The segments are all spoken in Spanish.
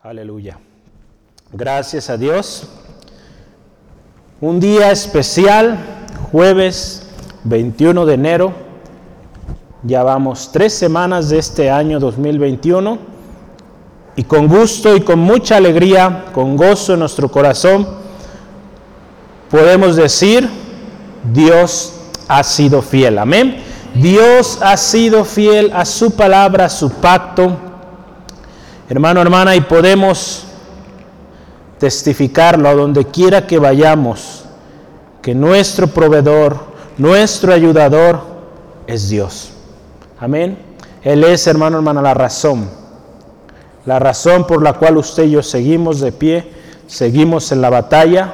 Aleluya. Gracias a Dios. Un día especial, jueves 21 de enero. Ya vamos tres semanas de este año 2021. Y con gusto y con mucha alegría, con gozo en nuestro corazón, podemos decir, Dios ha sido fiel. Amén. Dios ha sido fiel a su palabra, a su pacto. Hermano, hermana, y podemos testificarlo a donde quiera que vayamos, que nuestro proveedor, nuestro ayudador es Dios. Amén. Él es, hermano, hermana, la razón. La razón por la cual usted y yo seguimos de pie, seguimos en la batalla.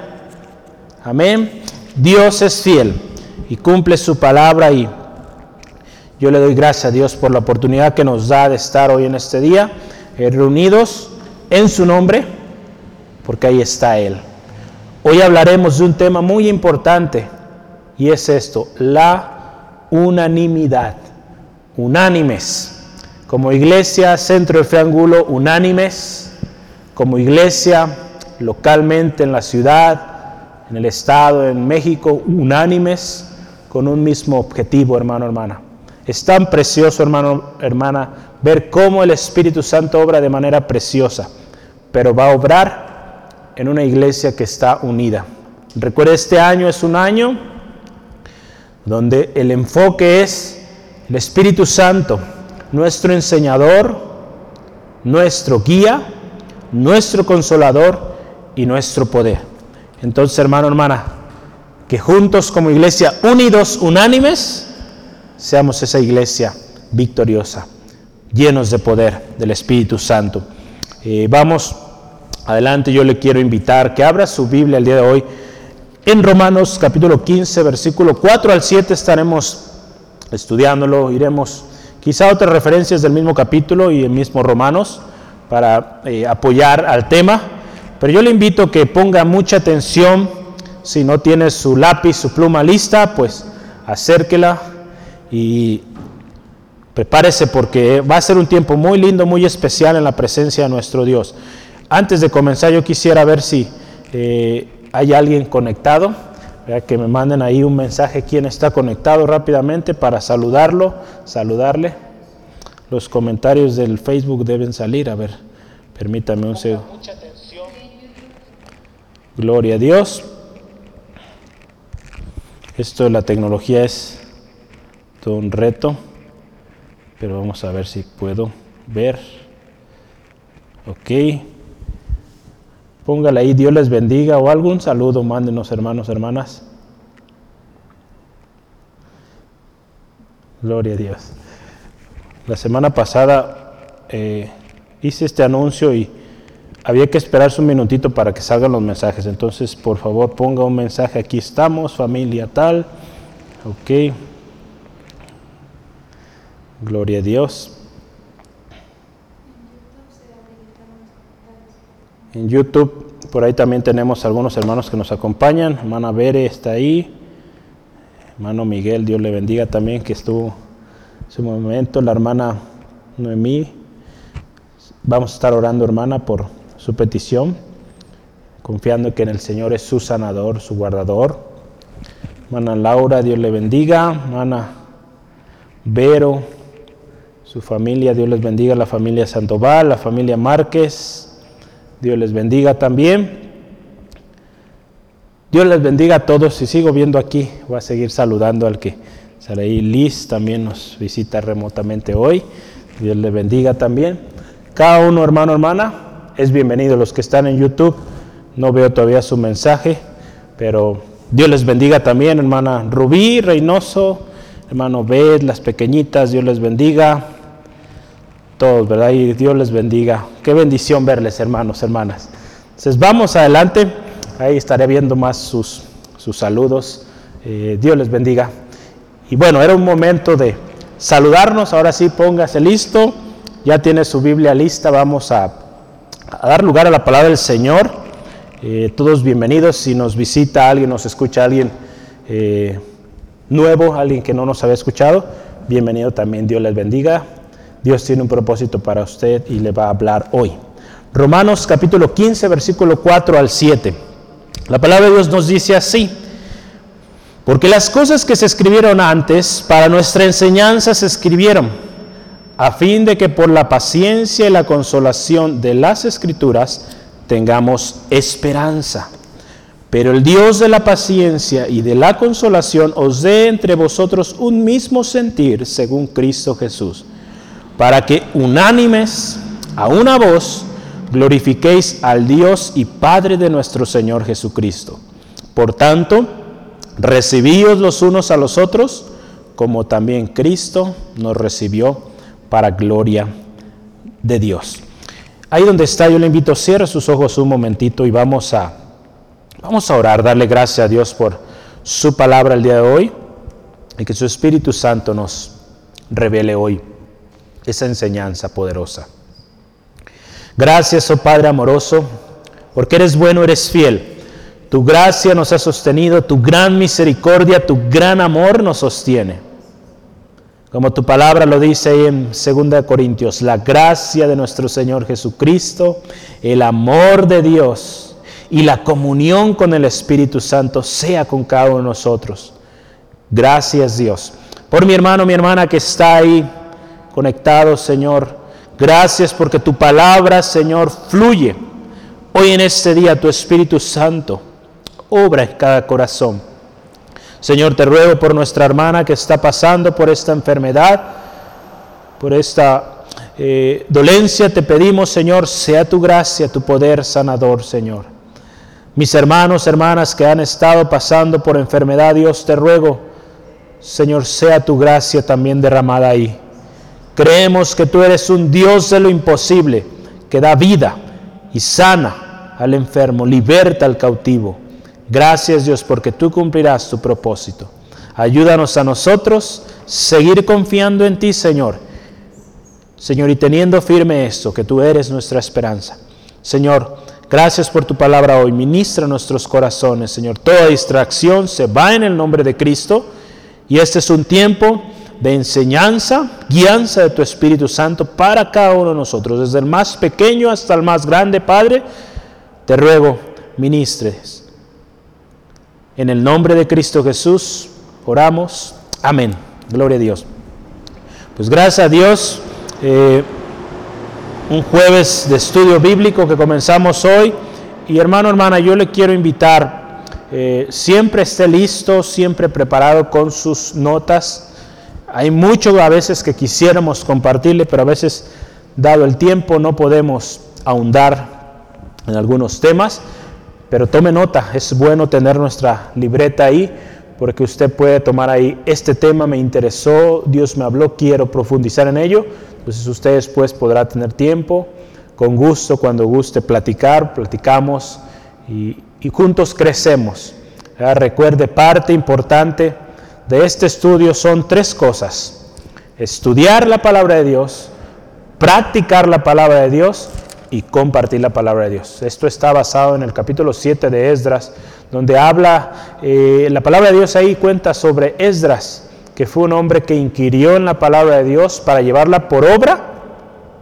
Amén. Dios es fiel y cumple su palabra y yo le doy gracias a Dios por la oportunidad que nos da de estar hoy en este día reunidos en su nombre, porque ahí está Él. Hoy hablaremos de un tema muy importante y es esto, la unanimidad, unánimes. Como iglesia, centro del triángulo, unánimes. Como iglesia, localmente en la ciudad, en el estado, en México, unánimes, con un mismo objetivo, hermano, hermana. Es tan precioso, hermano, hermana, ver cómo el Espíritu Santo obra de manera preciosa, pero va a obrar en una iglesia que está unida. Recuerde, este año es un año donde el enfoque es el Espíritu Santo, nuestro enseñador, nuestro guía, nuestro consolador y nuestro poder. Entonces, hermano, hermana, que juntos como iglesia, unidos, unánimes, seamos esa iglesia victoriosa, llenos de poder del Espíritu Santo. Eh, vamos adelante, yo le quiero invitar que abra su Biblia el día de hoy. En Romanos capítulo 15, versículo 4 al 7 estaremos estudiándolo, iremos quizá otras referencias del mismo capítulo y el mismo Romanos para eh, apoyar al tema, pero yo le invito que ponga mucha atención, si no tiene su lápiz, su pluma lista, pues acérquela y prepárese porque va a ser un tiempo muy lindo, muy especial en la presencia de nuestro Dios. Antes de comenzar yo quisiera ver si eh, hay alguien conectado, que me manden ahí un mensaje quién está conectado rápidamente para saludarlo, saludarle. Los comentarios del Facebook deben salir, a ver, permítame un segundo. Gloria a Dios. Esto de la tecnología es un reto, pero vamos a ver si puedo ver. Ok. Póngale ahí, Dios les bendiga o algún saludo, mándenos hermanos, hermanas. Gloria a Dios. La semana pasada eh, hice este anuncio y había que esperarse un minutito para que salgan los mensajes. Entonces, por favor, ponga un mensaje. Aquí estamos, familia tal. Ok. Gloria a Dios. En YouTube, por ahí también tenemos algunos hermanos que nos acompañan. Hermana Bere está ahí. Hermano Miguel, Dios le bendiga también, que estuvo en su momento. La hermana Noemí. Vamos a estar orando, hermana, por su petición, confiando que en el Señor es su sanador, su guardador. Hermana Laura, Dios le bendiga. Hermana Vero, su familia, Dios les bendiga. La familia Sandoval, la familia Márquez. Dios les bendiga también. Dios les bendiga a todos y sigo viendo aquí, voy a seguir saludando al que sale ahí. Liz también nos visita remotamente hoy. Dios les bendiga también. Cada uno, hermano, hermana, es bienvenido. Los que están en YouTube, no veo todavía su mensaje, pero Dios les bendiga también, hermana Rubí, Reynoso, hermano Bed, las pequeñitas, Dios les bendiga todos, ¿verdad? Y Dios les bendiga. Qué bendición verles, hermanos, hermanas. Entonces vamos adelante, ahí estaré viendo más sus, sus saludos. Eh, Dios les bendiga. Y bueno, era un momento de saludarnos, ahora sí, póngase listo, ya tiene su Biblia lista, vamos a, dar lugar a la palabra del Señor. Eh, todos bienvenidos, si nos visita alguien, nos escucha alguien eh, nuevo, alguien que no nos había escuchado, bienvenido también, Dios les bendiga. Dios tiene un propósito para usted y le va a hablar hoy. Romanos capítulo 15, versículo 4 al 7. La palabra de Dios nos dice así, porque las cosas que se escribieron antes para nuestra enseñanza se escribieron, a fin de que por la paciencia y la consolación de las escrituras tengamos esperanza. Pero el Dios de la paciencia y de la consolación os dé entre vosotros un mismo sentir según Cristo Jesús, para que unánimes a una voz glorifiquéis al Dios y Padre de nuestro Señor Jesucristo. Por tanto, recibíos los unos a los otros, como también Cristo nos recibió para gloria de Dios. Ahí donde está, yo le invito, cierre sus ojos un momentito y vamos a, vamos a orar, darle gracias a Dios por su palabra el día de hoy y que su Espíritu Santo nos revele hoy esa enseñanza poderosa. Gracias, oh Padre amoroso, porque eres bueno, eres fiel. Tu gracia nos ha sostenido, tu gran misericordia, tu gran amor nos sostiene. Como tu palabra lo dice ahí en 2 Corintios, la gracia de nuestro Señor Jesucristo, el amor de Dios y la comunión con el Espíritu Santo sea con cada uno de nosotros. Gracias Dios. Por mi hermano, mi hermana que está ahí conectado, Señor Gracias porque tu palabra, Señor, fluye. Hoy en este día tu Espíritu Santo obra en cada corazón. Señor, te ruego por nuestra hermana que está pasando por esta enfermedad, por esta eh, dolencia, te pedimos, Señor, sea tu gracia, tu poder sanador, Señor. Mis hermanos, hermanas que han estado pasando por enfermedad, Dios, te ruego, Señor, sea tu gracia también derramada ahí. Creemos que tú eres un Dios de lo imposible, que da vida y sana al enfermo, liberta al cautivo. Gracias Dios porque tú cumplirás tu propósito. Ayúdanos a nosotros seguir confiando en ti, Señor. Señor, y teniendo firme esto, que tú eres nuestra esperanza. Señor, gracias por tu palabra hoy. Ministra nuestros corazones, Señor. Toda distracción se va en el nombre de Cristo. Y este es un tiempo de enseñanza, guianza de tu Espíritu Santo para cada uno de nosotros, desde el más pequeño hasta el más grande, Padre, te ruego, ministres. En el nombre de Cristo Jesús, oramos. Amén. Gloria a Dios. Pues gracias a Dios, eh, un jueves de estudio bíblico que comenzamos hoy. Y hermano, hermana, yo le quiero invitar, eh, siempre esté listo, siempre preparado con sus notas hay mucho a veces que quisiéramos compartirle, pero a veces, dado el tiempo, no podemos ahondar en algunos temas. Pero tome nota, es bueno tener nuestra libreta ahí, porque usted puede tomar ahí, este tema me interesó, Dios me habló, quiero profundizar en ello. Entonces usted después podrá tener tiempo, con gusto, cuando guste platicar, platicamos y, juntos crecemos. Recuerde, parte importante de este estudio son tres cosas. Estudiar la palabra de Dios, practicar la palabra de Dios y compartir la palabra de Dios. Esto está basado en el capítulo 7 de Esdras, donde habla, eh, la palabra de Dios ahí cuenta sobre Esdras, que fue un hombre que inquirió en la palabra de Dios para llevarla por obra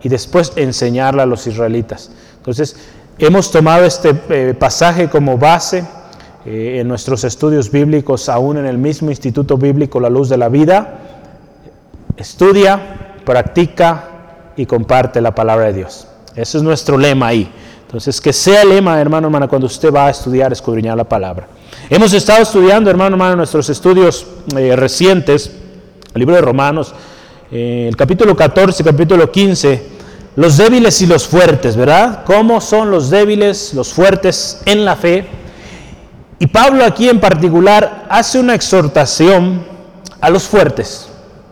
y después enseñarla a los israelitas. Entonces, hemos tomado este eh, pasaje como base eh, en nuestros estudios bíblicos, aún en el mismo Instituto Bíblico La Luz de la Vida, estudia, practica y comparte la palabra de Dios. Ese es nuestro lema ahí. Entonces, que sea el lema, hermano, hermana, cuando usted va a estudiar, escudriñar la palabra. Hemos estado estudiando, hermano, hermano, nuestros estudios eh, recientes, el libro de Romanos, eh, el capítulo 14, capítulo 15, los débiles y los fuertes, ¿verdad? ¿Cómo son los débiles, los fuertes en la fe? Y Pablo aquí en particular hace una exhortación a los fuertes.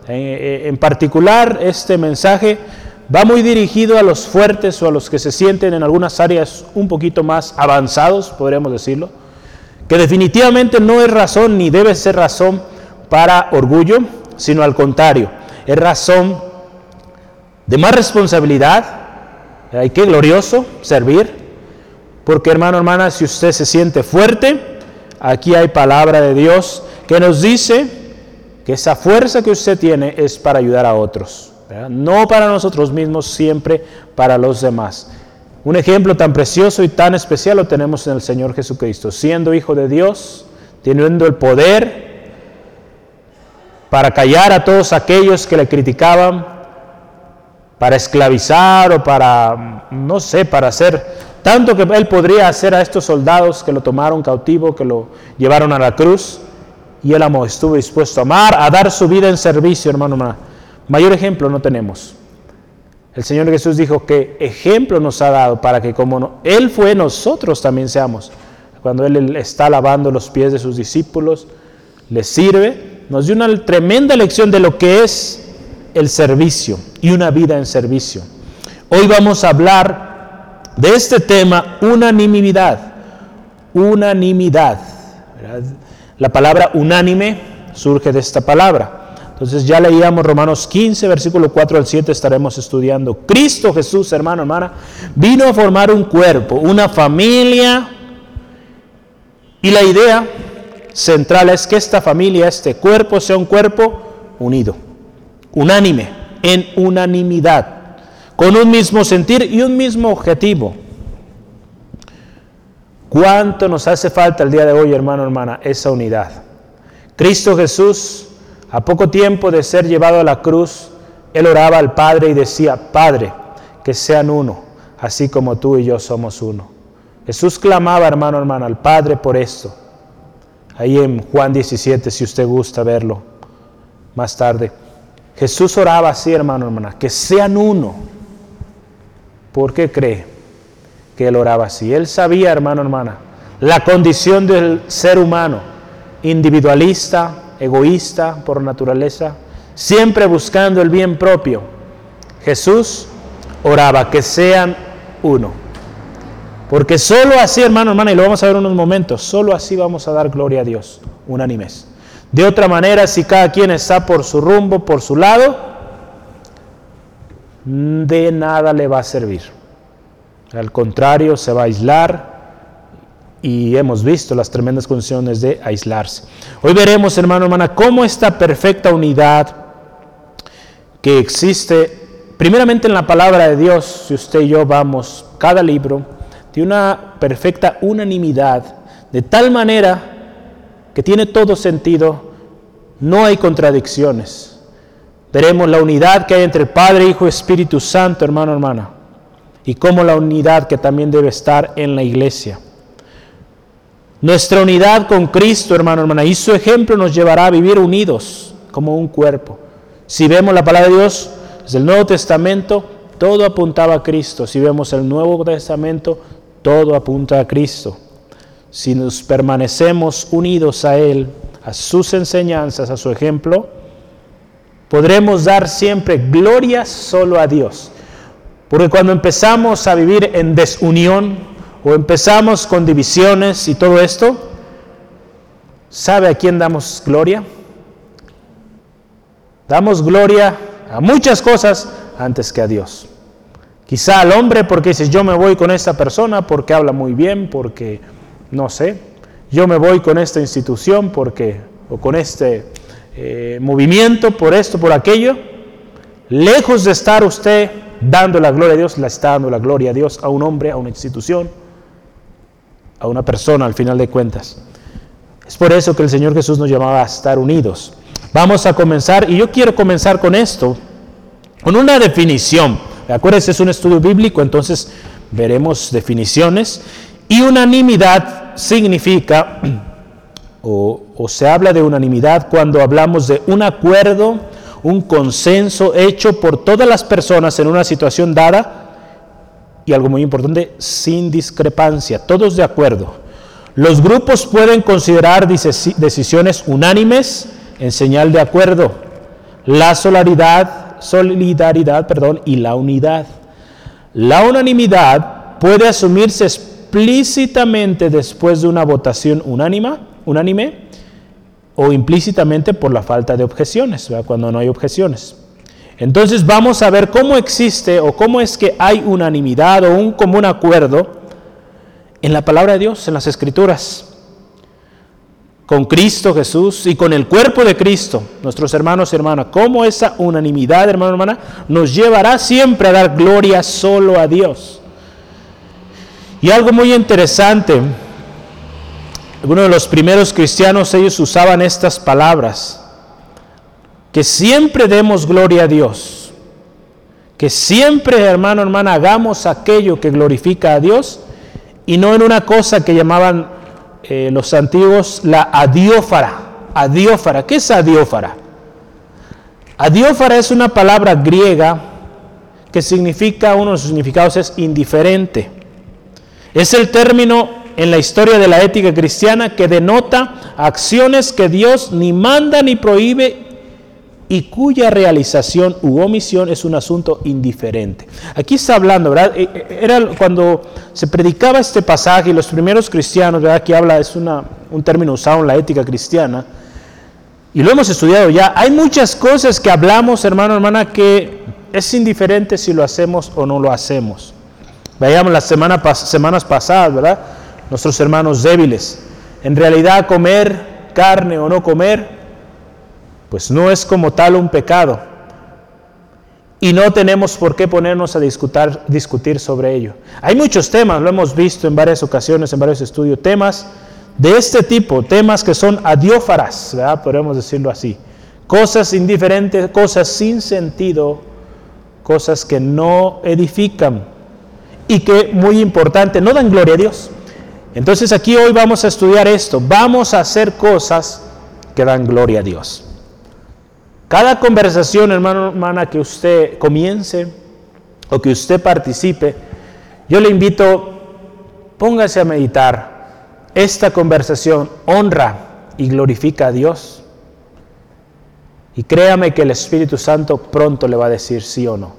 Eh, en particular, este mensaje va muy dirigido a los fuertes o a los que se sienten en algunas áreas un poquito más avanzados, podríamos decirlo, que definitivamente no es razón ni debe ser razón para orgullo, sino al contrario, es razón de más responsabilidad, hay que glorioso servir, porque hermano, hermana, si usted se siente fuerte, Aquí hay palabra de Dios que nos dice que esa fuerza que usted tiene es para ayudar a otros, no para nosotros mismos, siempre para los demás. Un ejemplo tan precioso y tan especial lo tenemos en el Señor Jesucristo, siendo hijo de Dios, teniendo el poder para callar a todos aquellos que le criticaban, para esclavizar o para, no sé, para hacer tanto que él podría hacer a estos soldados que lo tomaron cautivo, que lo llevaron a la cruz, y él amó, estuvo dispuesto a amar, a dar su vida en servicio, hermano. Mayor ejemplo no tenemos. El Señor Jesús dijo que ejemplo nos ha dado para que como Él fue, nosotros también seamos. Cuando Él está lavando los pies de sus discípulos, les sirve, nos dio una tremenda lección de lo que es el servicio y una vida en servicio. Hoy vamos a hablar de este tema, unanimidad. Unanimidad. La palabra unánime surge de esta palabra. Entonces ya leíamos Romanos 15, versículo 4 al 7, estaremos estudiando. Cristo Jesús, hermano, hermana, vino a formar un cuerpo, una familia. Y la idea central es que esta familia, este cuerpo, sea un cuerpo unido, unánime, en unanimidad, con un mismo sentir y un mismo objetivo. ¿Cuánto nos hace falta el día de hoy, hermano, hermana, esa unidad? Cristo Jesús a poco tiempo de ser llevado a la cruz, él oraba al Padre y decía, Padre, que sean uno, así como tú y yo somos uno. Jesús clamaba, hermano, hermano, al Padre por esto. Ahí en Juan 17, si usted gusta verlo más tarde. Jesús oraba así, hermano, hermana, que sean uno. ¿Por qué cree que él oraba así? Él sabía, hermano, hermana, la condición del ser humano, individualista, egoísta por naturaleza, siempre buscando el bien propio. Jesús oraba que sean uno. Porque solo así, hermano, hermana, y lo vamos a ver en unos momentos, solo así vamos a dar gloria a Dios, unánimes. De otra manera, si cada quien está por su rumbo, por su lado, de nada le va a servir. Al contrario, se va a aislar, y hemos visto las tremendas condiciones de aislarse. Hoy veremos, hermano, hermana, cómo esta perfecta unidad que existe, primeramente en la palabra de Dios, si usted y yo vamos, cada libro, de una perfecta unanimidad, de tal manera que tiene todo sentido, no hay contradicciones. Veremos la unidad que hay entre Padre, Hijo y Espíritu Santo, hermano, hermana, y cómo la unidad que también debe estar en la iglesia. Nuestra unidad con Cristo, hermano, hermana, y su ejemplo nos llevará a vivir unidos como un cuerpo. Si vemos la palabra de Dios desde el Nuevo Testamento, todo apuntaba a Cristo. Si vemos el Nuevo Testamento, todo apunta a Cristo. Si nos permanecemos unidos a Él, a sus enseñanzas, a su ejemplo, podremos dar siempre gloria solo a Dios. Porque cuando empezamos a vivir en desunión, o empezamos con divisiones y todo esto, ¿sabe a quién damos gloria? Damos gloria a muchas cosas antes que a Dios. Quizá al hombre porque dices, yo me voy con esta persona porque habla muy bien, porque, no sé, yo me voy con esta institución porque, o con este eh, movimiento, por esto, por aquello. Lejos de estar usted dando la gloria a Dios, le está dando la gloria a Dios a un hombre, a una institución, a una persona al final de cuentas. Es por eso que el Señor Jesús nos llamaba a estar unidos. Vamos a comenzar, y yo quiero comenzar con esto, con una definición. Acuérdense, es un estudio bíblico, entonces veremos definiciones. Y unanimidad significa, o, se habla de unanimidad cuando hablamos de un acuerdo, un consenso hecho por todas las personas en una situación dada y algo muy importante, sin discrepancia, todos de acuerdo. Los grupos pueden considerar decisiones unánimes en señal de acuerdo. La solidaridad, solidaridad perdón, y la unidad. La unanimidad puede asumirse explícitamente después de una votación unánima, unánime o implícitamente por la falta de objeciones, cuando no hay objeciones. Entonces vamos a ver cómo existe o cómo es que hay unanimidad o un común acuerdo en la palabra de Dios, en las escrituras, con Cristo Jesús y con el cuerpo de Cristo, nuestros hermanos y hermanas, cómo esa unanimidad, hermano y hermana, nos llevará siempre a dar gloria solo a Dios. Y algo muy interesante, uno de los primeros cristianos, ellos usaban estas palabras, que siempre demos gloria a Dios, que siempre, hermano, hermana, hagamos aquello que glorifica a Dios y no en una cosa que llamaban eh, los antiguos la adiófara. Adiófara, ¿qué es adiófara? Adiófara es una palabra griega que significa, uno de sus significados es indiferente. Es el término en la historia de la ética cristiana que denota acciones que Dios ni manda ni prohíbe y cuya realización u omisión es un asunto indiferente. Aquí está hablando, ¿verdad? E, e, era cuando se predicaba este pasaje y los primeros cristianos, ¿verdad? Aquí habla, es una, un término usado en la ética cristiana, y lo hemos estudiado ya. Hay muchas cosas que hablamos, hermano, hermana, que es indiferente si lo hacemos o no lo hacemos. Veíamos las semanas pasadas, ¿verdad? Nuestros hermanos débiles. En realidad comer carne o no comer, pues no es como tal un pecado. Y no tenemos por qué ponernos a discutir, discutir sobre ello. Hay muchos temas, lo hemos visto en varias ocasiones, en varios estudios, temas de este tipo, temas que son adiófaras, ¿verdad? podemos decirlo así. Cosas indiferentes, cosas sin sentido, cosas que no edifican y que, muy importante, no dan gloria a Dios. Entonces aquí hoy vamos a estudiar esto, vamos a hacer cosas que dan gloria a Dios. Cada conversación, hermano, hermana, que usted comience o que usted participe, yo le invito, póngase a meditar. Esta conversación honra y glorifica a Dios. Y créame que el Espíritu Santo pronto le va a decir sí o no.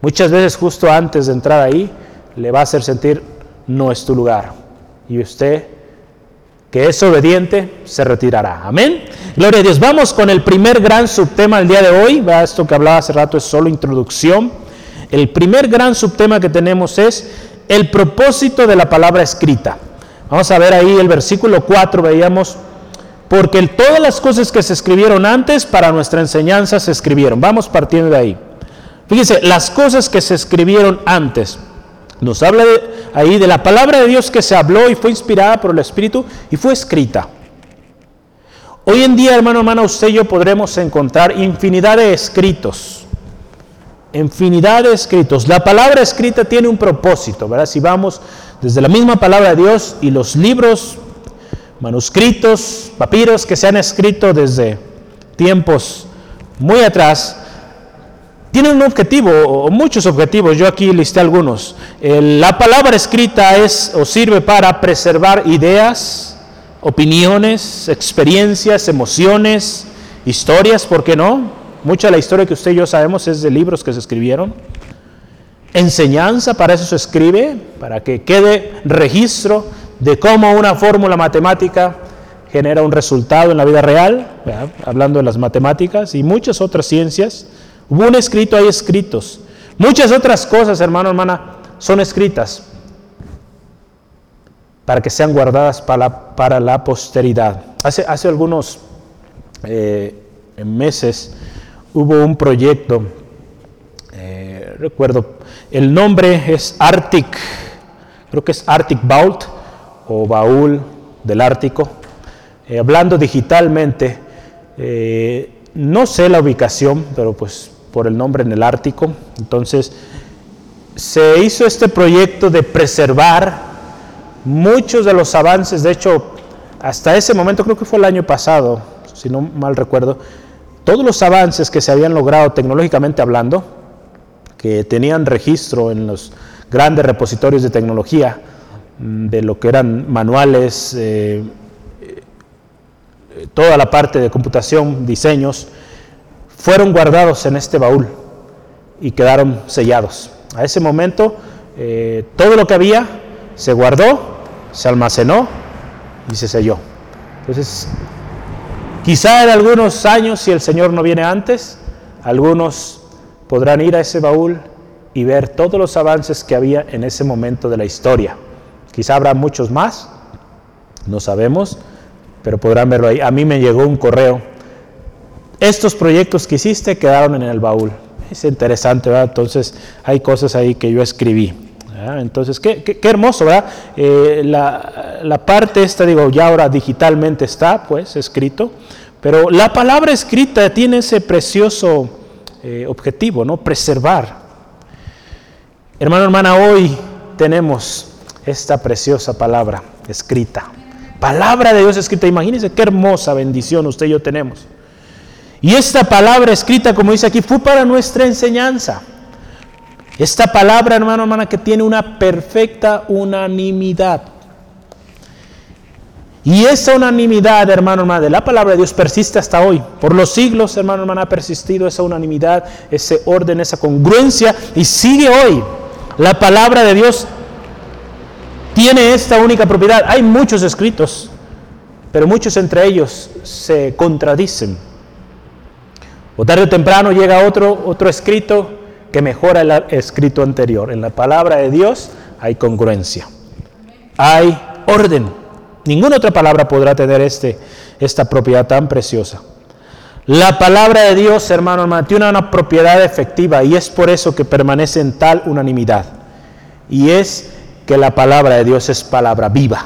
Muchas veces justo antes de entrar ahí, le va a hacer sentir no es tu lugar. Y usted, que es obediente, se retirará. Amén. Gloria a Dios. Vamos con el primer gran subtema del día de hoy. Esto que hablaba hace rato es solo introducción. El primer gran subtema que tenemos es el propósito de la palabra escrita. Vamos a ver ahí el versículo 4, veíamos, porque todas las cosas que se escribieron antes para nuestra enseñanza se escribieron. Vamos partiendo de ahí. Fíjense, las cosas que se escribieron antes. Nos habla ahí de la palabra de Dios que se habló y fue inspirada por el Espíritu y fue escrita. Hoy en día, hermano, hermana, usted y yo podremos encontrar infinidad de escritos. Infinidad de escritos. La palabra escrita tiene un propósito, ¿verdad? Si vamos desde la misma palabra de Dios y los libros, manuscritos, papiros que se han escrito desde tiempos muy atrás, tiene un objetivo o muchos objetivos, yo aquí listé algunos. la palabra escrita es o sirve para preservar ideas, opiniones, experiencias, emociones, historias, ¿por qué no? Mucha de la historia que usted y yo sabemos es de libros que se escribieron. Enseñanza, para eso se escribe, para que quede registro de cómo una fórmula matemática genera un resultado en la vida real, hablando de las matemáticas y muchas otras ciencias. Hubo un escrito, hay escritos. Muchas otras cosas, hermano, hermana, son escritas para que sean guardadas para la, para la posteridad. Hace, hace algunos eh, meses hubo un proyecto, eh, recuerdo, el nombre es Arctic, creo que es Arctic Vault o Baúl del Ártico, eh, hablando digitalmente, no sé la ubicación, pero pues por el nombre en el Ártico. Entonces, se hizo este proyecto de preservar muchos de los avances, de hecho, hasta ese momento, creo que fue el año pasado, si no mal recuerdo, todos los avances que se habían logrado tecnológicamente hablando, que tenían registro en los grandes repositorios de tecnología, mm, de lo que eran manuales, eh, eh, toda la parte de computación, diseños, fueron guardados en este baúl y quedaron sellados. A ese momento eh, todo lo que había se guardó, se almacenó y se selló. Entonces, quizá en algunos años, si el Señor no viene antes, algunos podrán ir a ese baúl y ver todos los avances que había en ese momento de la historia. Quizá habrá muchos más, no sabemos, pero podrán verlo ahí. A mí me llegó un correo estos proyectos que hiciste quedaron en el baúl. Es interesante, ¿verdad? Entonces hay cosas ahí que yo escribí. Entonces, qué, qué, hermoso, ¿verdad? Eh, la, la, parte esta, digo, ya ahora digitalmente está, pues, escrito, pero la palabra escrita tiene ese precioso eh, objetivo, ¿no? Preservar. Hermano, hermana, hoy tenemos esta preciosa palabra escrita. Palabra de Dios escrita. Imagínense qué hermosa bendición usted y yo tenemos. Y esta palabra escrita, como dice aquí, fue para nuestra enseñanza. Esta palabra, hermano, hermana, que tiene una perfecta unanimidad. Y esa unanimidad, hermano, hermana, de la palabra de Dios persiste hasta hoy. Por los siglos, hermano, hermana, ha persistido esa unanimidad, ese orden, esa congruencia y sigue hoy. La palabra de Dios tiene esta única propiedad. Hay muchos escritos, pero muchos entre ellos se contradicen. O tarde o temprano llega otro, otro escrito que mejora el escrito anterior. En la palabra de Dios hay congruencia, hay orden. Ninguna otra palabra podrá tener este, esta propiedad tan preciosa. La palabra de Dios, hermano, hermano, tiene una propiedad efectiva y es por eso que permanece en tal unanimidad. Y es que la palabra de Dios es palabra viva.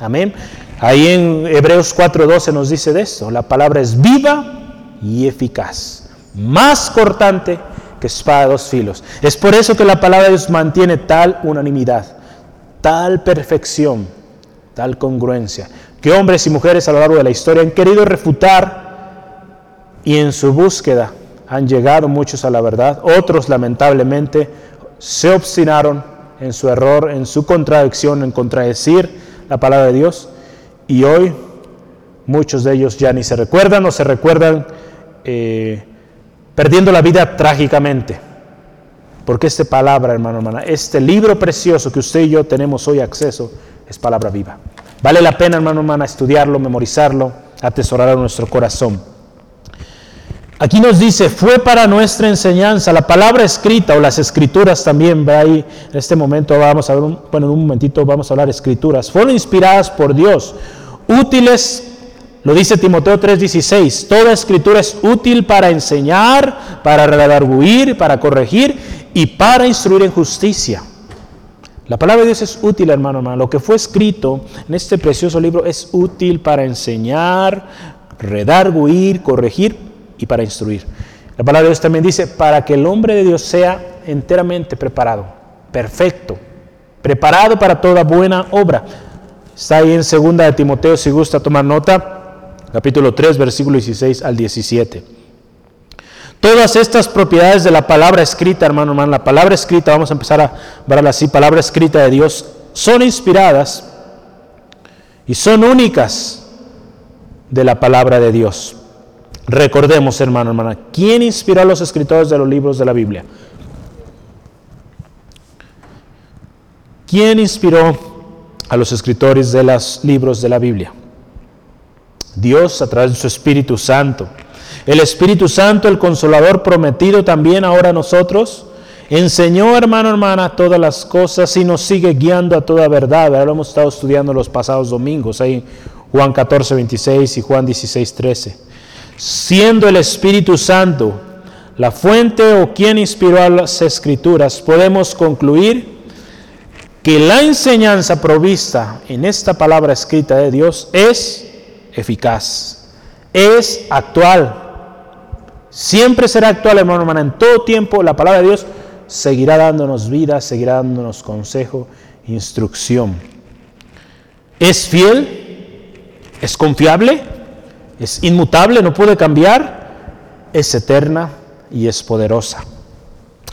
Amén. Ahí en Hebreos 4:12 nos dice de esto. La palabra es viva y eficaz, más cortante que espada de dos filos. Es por eso que la palabra de Dios mantiene tal unanimidad, tal perfección, tal congruencia, que hombres y mujeres a lo largo de la historia han querido refutar y en su búsqueda han llegado muchos a la verdad, otros lamentablemente se obstinaron en su error, en su contradicción, en contradecir la palabra de Dios y hoy muchos de ellos ya ni se recuerdan o se recuerdan eh, perdiendo la vida trágicamente. Porque esta palabra, hermano, hermana, este libro precioso que usted y yo tenemos hoy acceso, es palabra viva. Vale la pena, hermano, hermana, estudiarlo, memorizarlo, atesorarlo en nuestro corazón. Aquí nos dice, fue para nuestra enseñanza, la palabra escrita o las escrituras también, ve ahí, en este momento vamos a ver, bueno, en un momentito vamos a hablar escrituras, fueron inspiradas por Dios, útiles lo dice Timoteo 3:16, toda escritura es útil para enseñar, para redarguir, para corregir y para instruir en justicia. La palabra de Dios es útil, hermano, hermano. Lo que fue escrito en este precioso libro es útil para enseñar, redarguir, corregir y para instruir. La palabra de Dios también dice, para que el hombre de Dios sea enteramente preparado, perfecto, preparado para toda buena obra. Está ahí en segunda de Timoteo, si gusta tomar nota capítulo 3, versículo 16 al 17. Todas estas propiedades de la palabra escrita, hermano, hermano, la palabra escrita, vamos a empezar a verla así, palabra escrita de Dios, son inspiradas y son únicas de la palabra de Dios. Recordemos, hermano, hermana, ¿quién inspiró a los escritores de los libros de la Biblia? ¿Quién inspiró a los escritores de los libros de la Biblia? Dios a través de su Espíritu Santo. El Espíritu Santo, el consolador prometido también ahora a nosotros, enseñó, hermano, hermana, todas las cosas y nos sigue guiando a toda verdad. Ahora lo hemos estado estudiando los pasados domingos, ahí Juan 14, 26 y Juan 16, 13. Siendo el Espíritu Santo la fuente o quien inspiró a las escrituras, podemos concluir que la enseñanza provista en esta palabra escrita de Dios es eficaz. Es actual. Siempre será actual, hermano, hermana. En todo tiempo la palabra de Dios seguirá dándonos vida, seguirá dándonos consejo, instrucción. Es fiel, es confiable, es inmutable, no puede cambiar, es eterna y es poderosa.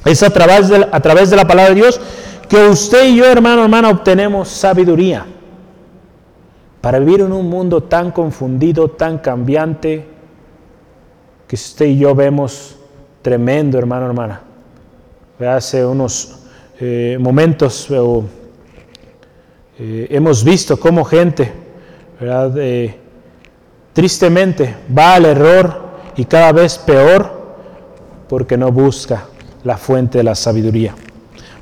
Es a través de, a través de la palabra de Dios que usted y yo, hermano, hermana, obtenemos sabiduría para vivir en un mundo tan confundido, tan cambiante, que usted y yo vemos tremendo, hermano, hermana. Hace unos eh, momentos eh, hemos visto cómo gente, tristemente, va al error y cada vez peor porque no busca la fuente de la sabiduría.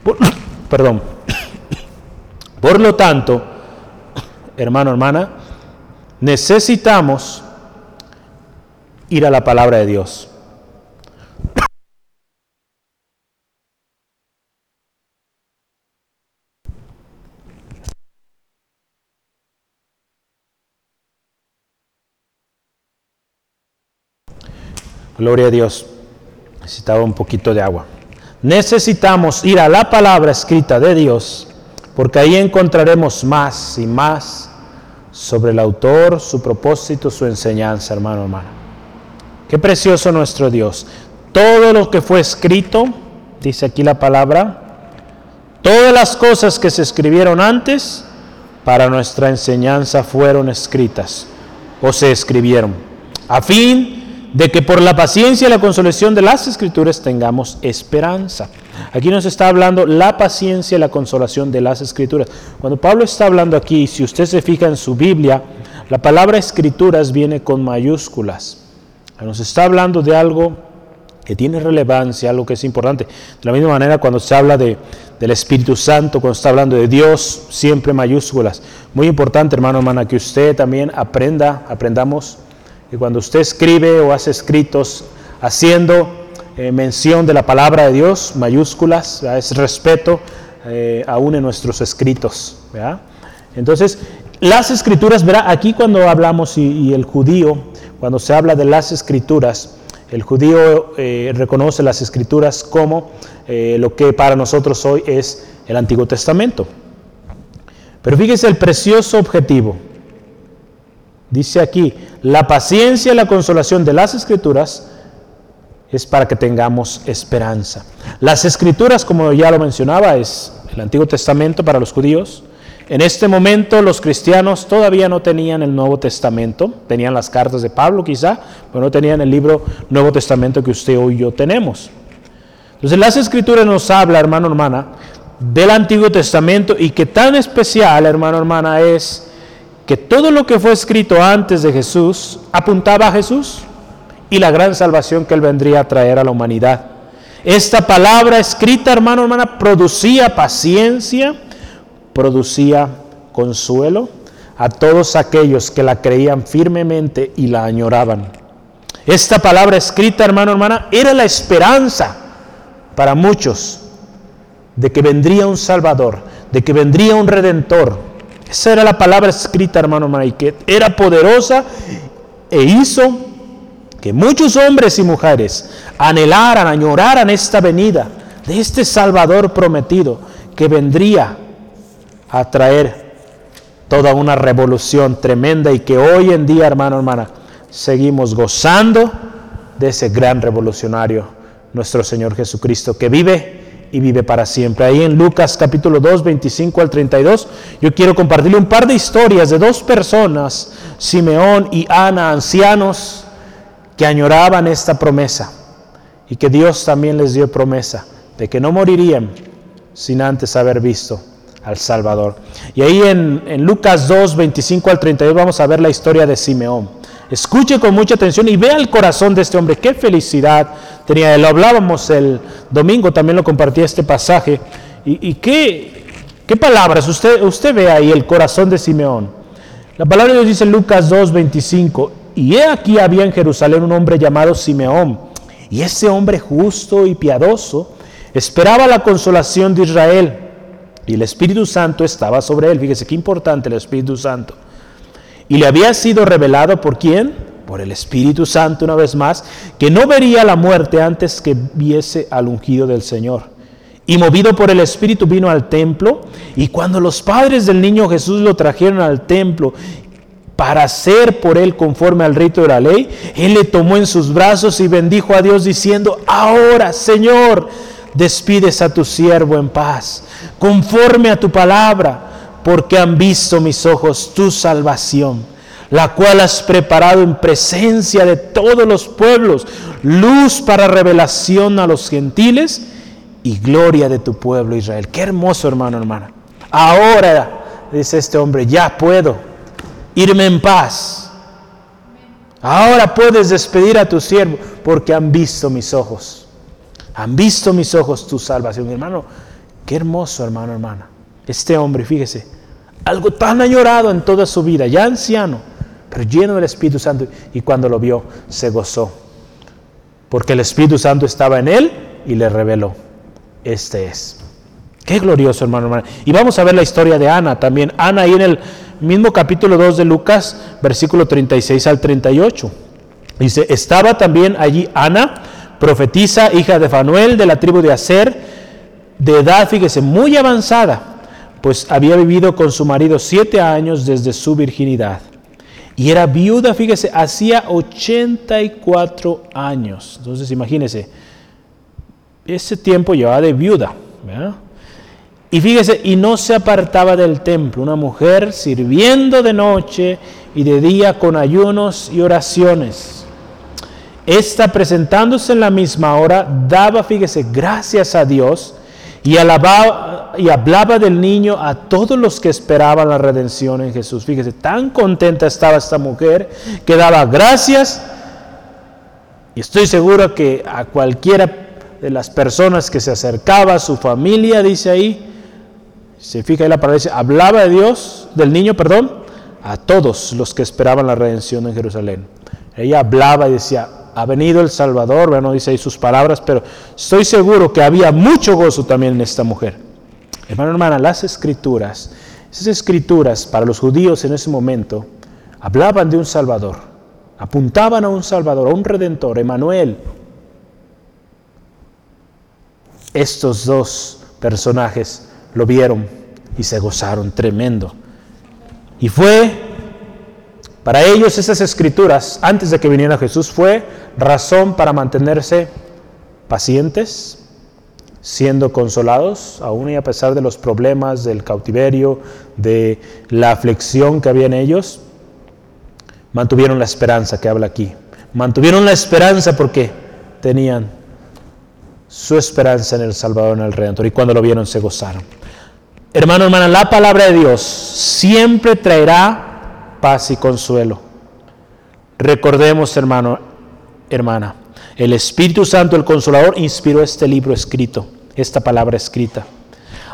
perdón. Por lo tanto, hermano, hermana, necesitamos ir a la palabra de Dios. Gloria a Dios. Necesitaba un poquito de agua. Necesitamos ir a la palabra escrita de Dios porque ahí encontraremos más y más sobre el autor, su propósito, su enseñanza, hermano, hermana. Qué precioso nuestro Dios. Todo lo que fue escrito, dice aquí la palabra, todas las cosas que se escribieron antes para nuestra enseñanza fueron escritas o se escribieron, a fin de que por la paciencia y la consolación de las escrituras tengamos esperanza. Aquí nos está hablando la paciencia y la consolación de las escrituras. Cuando Pablo está hablando aquí, si usted se fija en su Biblia, la palabra escrituras viene con mayúsculas. Nos está hablando de algo que tiene relevancia, algo que es importante. De la misma manera cuando se habla de, del Espíritu Santo, cuando está hablando de Dios, siempre mayúsculas. Muy importante, hermano, hermana, que usted también aprenda, aprendamos que cuando usted escribe o hace escritos haciendo eh, mención de la palabra de Dios, mayúsculas, es respeto eh, aún en nuestros escritos. Entonces, las escrituras, verá, aquí cuando hablamos y, el judío, cuando se habla de las escrituras, el judío eh, reconoce las escrituras como lo que para nosotros hoy es el Antiguo Testamento. Pero fíjese el precioso objetivo. Dice aquí, la paciencia y la consolación de las escrituras es para que tengamos esperanza. Las escrituras, como ya lo mencionaba, es el Antiguo Testamento para los judíos. En este momento los cristianos todavía no tenían el Nuevo Testamento, tenían las cartas de Pablo quizá, pero no tenían el libro Nuevo Testamento que usted hoy yo tenemos. Entonces las escrituras nos habla, hermano, hermana, del Antiguo Testamento y que tan especial, hermano, hermana, es que todo lo que fue escrito antes de Jesús apuntaba a Jesús y la gran salvación que Él vendría a traer a la humanidad. Esta palabra escrita, hermano, hermana, producía paciencia, producía consuelo a todos aquellos que la creían firmemente y la añoraban. Esta palabra escrita, hermano, hermana, era la esperanza para muchos de que vendría un Salvador, de que vendría un Redentor. Esa era la palabra escrita, hermano, hermana, y que era poderosa e hizo muchos hombres y mujeres anhelaran, añoraran esta venida de este Salvador prometido que vendría a traer toda una revolución tremenda y que hoy en día, hermano, hermana, seguimos gozando de ese gran revolucionario, nuestro Señor Jesucristo, que vive y vive para siempre. Ahí en Lucas capítulo 2, 25 al 32, yo quiero compartirle un par de historias de dos personas, Simeón y Ana, ancianos, que añoraban esta promesa y que Dios también les dio promesa de que no morirían sin antes haber visto al Salvador. Y ahí en, Lucas 2, 25 al 32 vamos a ver la historia de Simeón. Escuche con mucha atención y vea el corazón de este hombre. Qué felicidad tenía. Lo hablábamos el domingo, también lo compartí este pasaje. Y, qué, qué, palabras. Usted, usted ve ahí el corazón de Simeón. La palabra de Dios dice en Lucas 2, 25. Y he aquí había en Jerusalén un hombre llamado Simeón, y ese hombre justo y piadoso esperaba la consolación de Israel, y el Espíritu Santo estaba sobre él. Fíjese qué importante el Espíritu Santo. Y le había sido revelado por quién? Por el Espíritu Santo una vez más, que no vería la muerte antes que viese al ungido del Señor. Y movido por el Espíritu vino al templo, y cuando los padres del niño Jesús lo trajeron al templo para hacer por él conforme al rito de la ley, él le tomó en sus brazos y bendijo a Dios diciendo, ahora Señor, despides a tu siervo en paz, conforme a tu palabra, porque han visto mis ojos tu salvación, la cual has preparado en presencia de todos los pueblos, luz para revelación a los gentiles y gloria de tu pueblo Israel. Qué hermoso hermano, hermana. Ahora, dice este hombre, ya puedo irme en paz. Ahora puedes despedir a tu siervo porque han visto mis ojos. Han visto mis ojos tu salvación. Hermano, qué hermoso, hermano, hermana. Este hombre, fíjese, algo tan añorado en toda su vida, ya anciano, pero lleno del Espíritu Santo. Y cuando lo vio, se gozó. Porque el Espíritu Santo estaba en él y le reveló. Este es. Qué glorioso, hermano, hermana. Y vamos a ver la historia de Ana también. Ana ahí en el mismo capítulo 2 de Lucas, versículo 36 al 38. Dice, estaba también allí Ana, profetisa, hija de Fanuel, de la tribu de Aser, de edad, fíjese, muy avanzada, pues había vivido con su marido siete años desde su virginidad. Y era viuda, fíjese, hacía 84 años. Entonces imagínese, ese tiempo llevaba de viuda. Y fíjese, y no se apartaba del templo, una mujer sirviendo de noche y de día con ayunos y oraciones. Esta presentándose en la misma hora, daba, fíjese, gracias a Dios y, alababa, y hablaba del niño a todos los que esperaban la redención en Jesús. Fíjese, tan contenta estaba esta mujer que daba gracias. Y estoy seguro que a cualquiera de las personas que se acercaba a su familia, dice ahí, se fija ahí la palabra, dice, hablaba de Dios, del niño, perdón, a todos los que esperaban la redención en Jerusalén. Ella hablaba y decía, ha venido el Salvador, bueno, dice ahí sus palabras, pero estoy seguro que había mucho gozo también en esta mujer. Hermano, hermana, las escrituras, esas escrituras para los judíos en ese momento, hablaban de un Salvador, apuntaban a un Salvador, a un Redentor, Emanuel. Estos dos personajes lo vieron y se gozaron tremendo. Y fue para ellos esas escrituras, antes de que viniera Jesús, fue razón para mantenerse pacientes, siendo consolados, aún y a pesar de los problemas del cautiverio, de la aflicción que había en ellos, mantuvieron la esperanza que habla aquí. Mantuvieron la esperanza porque tenían su esperanza en el Salvador, en el Redentor, y cuando lo vieron se gozaron. Hermano, hermana, la palabra de Dios siempre traerá paz y consuelo. Recordemos, hermano, hermana, el Espíritu Santo, el Consolador, inspiró este libro escrito, esta palabra escrita.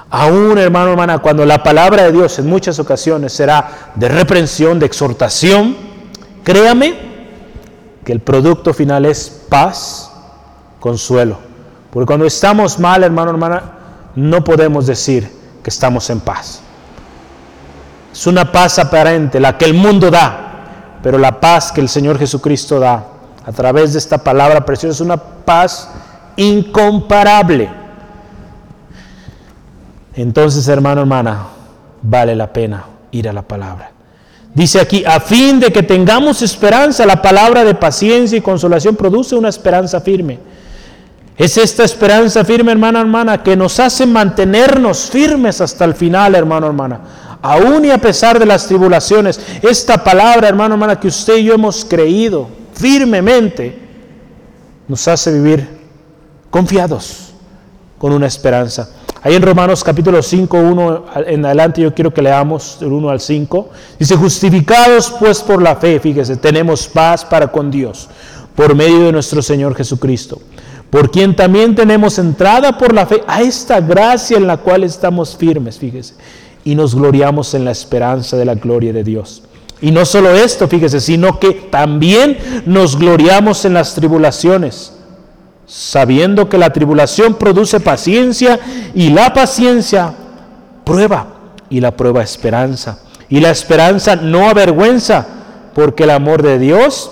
Aún, hermano, hermana, cuando la palabra de Dios en muchas ocasiones será de reprensión, de exhortación, créame que el producto final es paz, consuelo. Porque cuando estamos mal, hermano, hermana, no podemos decir que estamos en paz. Es una paz aparente, la que el mundo da, pero la paz que el Señor Jesucristo da a través de esta palabra preciosa es una paz incomparable. Entonces, hermano, hermana, vale la pena ir a la palabra. Dice aquí, a fin de que tengamos esperanza, la palabra de paciencia y consolación produce una esperanza firme. Es esta esperanza firme, hermana, hermana, que nos hace mantenernos firmes hasta el final, hermano, hermana aún y a pesar de las tribulaciones, esta palabra, hermano, hermana, que usted y yo hemos creído firmemente, nos hace vivir confiados con una esperanza. Ahí en Romanos capítulo 5, 1 en adelante yo quiero que leamos del 1 al 5. Dice, justificados pues por la fe, fíjese, tenemos paz para con Dios por medio de nuestro Señor Jesucristo, por quien también tenemos entrada por la fe a esta gracia en la cual estamos firmes, fíjese y nos gloriamos en la esperanza de la gloria de Dios. Y no solo esto, fíjese, sino que también nos gloriamos en las tribulaciones, sabiendo que la tribulación produce paciencia y la paciencia prueba y la prueba esperanza. Y la esperanza no avergüenza, porque el amor de Dios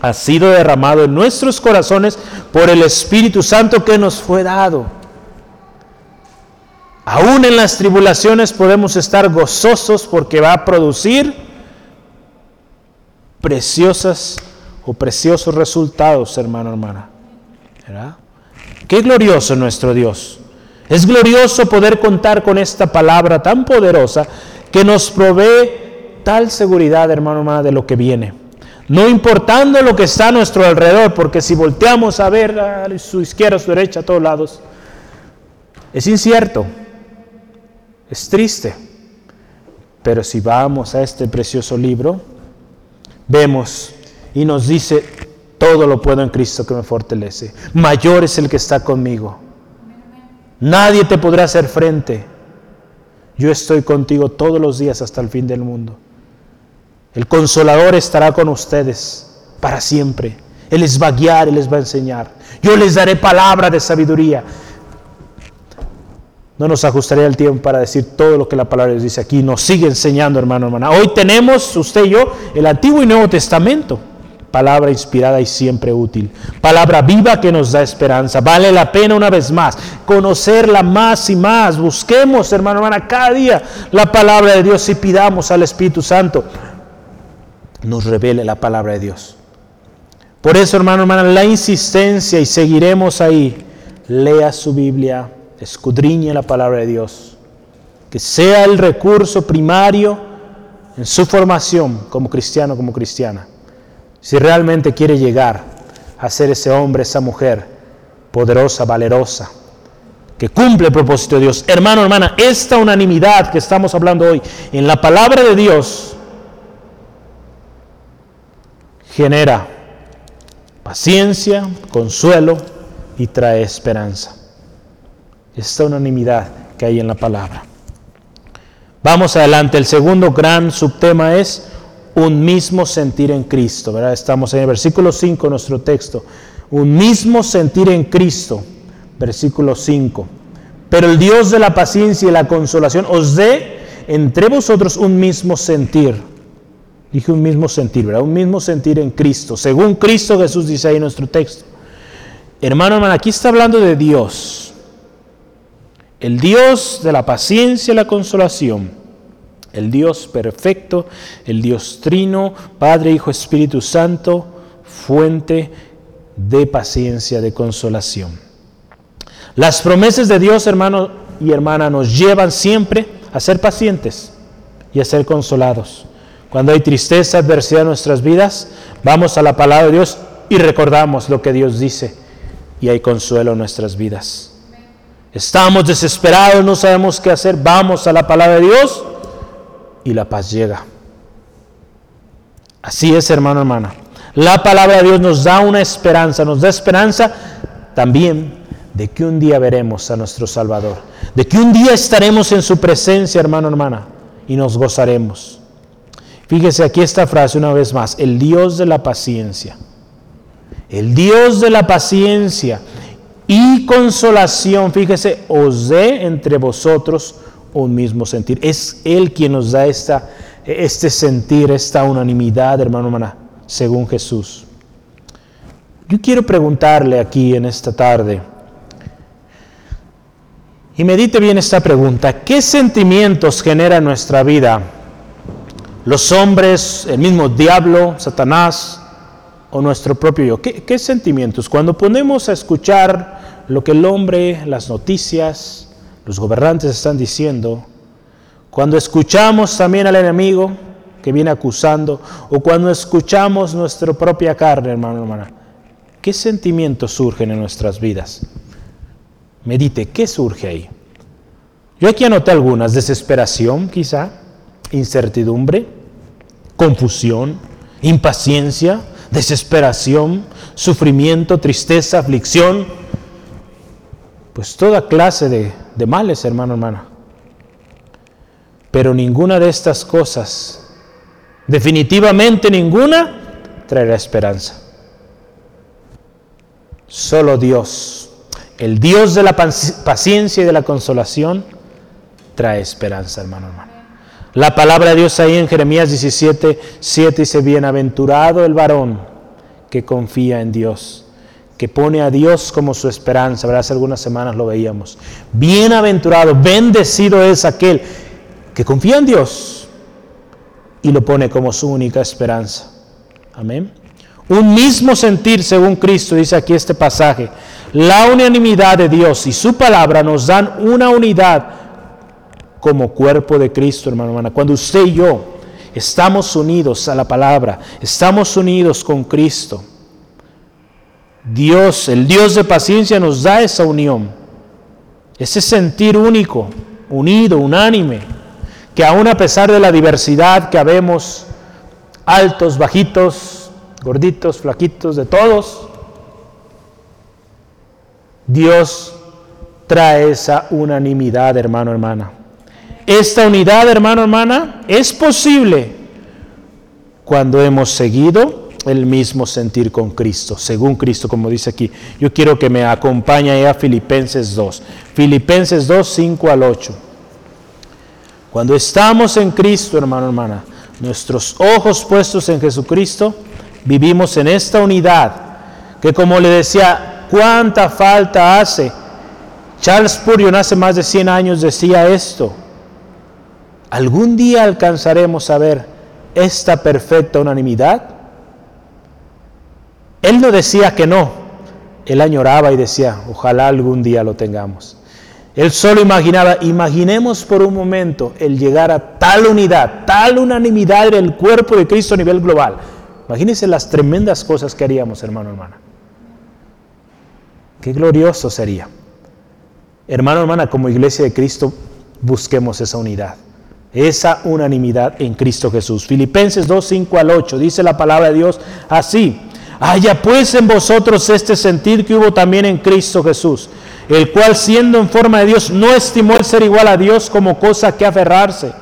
ha sido derramado en nuestros corazones por el Espíritu Santo que nos fue dado. Aún en las tribulaciones podemos estar gozosos porque va a producir preciosas o preciosos resultados, hermano, hermana. ¿Verdad? Qué glorioso nuestro Dios. Es glorioso poder contar con esta palabra tan poderosa que nos provee tal seguridad, hermano, hermana, de lo que viene. No importando lo que está a nuestro alrededor, porque si volteamos a ver a su izquierda, a su derecha, a todos lados, es incierto. Es triste, pero si vamos a este precioso libro, vemos y nos dice, todo lo puedo en Cristo que me fortalece. Mayor es el que está conmigo. Nadie te podrá hacer frente. Yo estoy contigo todos los días hasta el fin del mundo. El consolador estará con ustedes para siempre. Él les va a guiar, Él les va a enseñar. Yo les daré palabra de sabiduría. No nos ajustaría el tiempo para decir todo lo que la palabra Dios dice aquí. Nos sigue enseñando, hermano, hermana. Hoy tenemos, usted y yo, el Antiguo y Nuevo Testamento. palabra inspirada y siempre útil. Palabra viva que nos da esperanza. Vale la pena una vez más conocerla más y más. Busquemos, hermano, hermana, cada día la palabra de Dios y pidamos al Espíritu Santo nos revele la palabra de Dios. Por eso, hermano, hermana, la insistencia y seguiremos ahí. Lea su Biblia, escudriñe la palabra de Dios. Que sea el recurso primario en su formación como cristiano, como cristiana si realmente quiere llegar a ser ese hombre, esa mujer poderosa, valerosa, que cumple el propósito de Dios. Hermano, hermana, esta unanimidad que estamos hablando hoy en la palabra de Dios genera paciencia, consuelo y trae esperanza. Esta unanimidad que hay en la palabra. Vamos adelante, el segundo gran subtema es un mismo sentir en Cristo. ¿verdad? Estamos en el versículo 5 de nuestro texto. Un mismo sentir en Cristo. Versículo 5. Pero el Dios de la paciencia y la consolación os dé entre vosotros un mismo sentir. Dije un mismo sentir, ¿verdad? Un mismo sentir en Cristo. Según Cristo Jesús dice ahí en nuestro texto. Hermano, hermano, aquí está hablando de Dios. El Dios de la paciencia y la consolación el Dios perfecto, el Dios trino, Padre, Hijo, Espíritu Santo, fuente de paciencia, de consolación. Las promesas de Dios, hermano y hermana, nos llevan siempre a ser pacientes y a ser consolados. Cuando hay tristeza, adversidad en nuestras vidas, vamos a la palabra de Dios y recordamos lo que Dios dice y hay consuelo en nuestras vidas. Estamos desesperados, no sabemos qué hacer, vamos a la palabra de Dios y la paz llega. Así es, hermano, hermana. La palabra de Dios nos da una esperanza, nos da esperanza también de que un día veremos a nuestro Salvador, de que un día estaremos en su presencia, hermano, hermana, y nos gozaremos. Fíjese aquí esta frase una vez más, el Dios de la paciencia. El Dios de la paciencia y consolación, fíjese, os dé entre vosotros un mismo sentir. Es Él quien nos da esta, este sentir, esta unanimidad, hermano, hermana, según Jesús. Yo quiero preguntarle aquí en esta tarde, y medite bien esta pregunta, ¿qué sentimientos genera en nuestra vida los hombres, el mismo diablo, Satanás o nuestro propio yo? ¿Qué, sentimientos? Cuando ponemos a escuchar lo que el hombre, las noticias, los gobernantes están diciendo, cuando escuchamos también al enemigo que viene acusando, o cuando escuchamos nuestra propia carne, hermano, hermana, ¿qué sentimientos surgen en nuestras vidas? Medite, ¿qué surge ahí? Yo aquí anoté algunas, desesperación quizá, incertidumbre, confusión, impaciencia, desesperación, sufrimiento, tristeza, aflicción, pues toda clase de, de males, hermano, hermana. Pero ninguna de estas cosas, definitivamente ninguna, traerá esperanza. Solo Dios, el Dios de la paciencia y de la consolación, trae esperanza, hermano, hermano. La palabra de Dios ahí en Jeremías 17, 7 dice, bienaventurado el varón que confía en Dios que pone a Dios como su esperanza. ¿verdad? Hace algunas semanas lo veíamos. Bienaventurado, bendecido es aquel que confía en Dios y lo pone como su única esperanza. Amén. Un mismo sentir según Cristo, dice aquí este pasaje. La unanimidad de Dios y su palabra nos dan una unidad como cuerpo de Cristo, hermano, hermana. Cuando usted y yo estamos unidos a la palabra, estamos unidos con Cristo, Dios, el Dios de paciencia, nos da esa unión, ese sentir único, unido, unánime, que aún a pesar de la diversidad que habemos, altos, bajitos, gorditos, flaquitos, de todos, Dios trae esa unanimidad, hermano, hermana. Esta unidad, hermano, hermana, es posible cuando hemos seguido el mismo sentir con Cristo, según Cristo, como dice aquí. Yo quiero que me acompañe a Filipenses 2. Filipenses 2, 5 al 8. Cuando estamos en Cristo, hermano, hermana, nuestros ojos puestos en Jesucristo, vivimos en esta unidad, que como le decía, cuánta falta hace. Charles Spurgeon hace más de 100 años decía esto. ¿Algún día alcanzaremos a ver esta perfecta unanimidad? Él no decía que no, él añoraba y decía, ojalá algún día lo tengamos. Él solo imaginaba, imaginemos por un momento el llegar a tal unidad, tal unanimidad del cuerpo de Cristo a nivel global. Imagínense las tremendas cosas que haríamos, hermano, hermana. Qué glorioso sería. Hermano, hermana, como iglesia de Cristo, busquemos esa unidad, esa unanimidad en Cristo Jesús. Filipenses 2, 5 al 8, dice la palabra de Dios así. Haya pues en vosotros este sentir que hubo también en Cristo Jesús el cual siendo en forma de Dios no estimó el ser igual a Dios como cosa que aferrarse,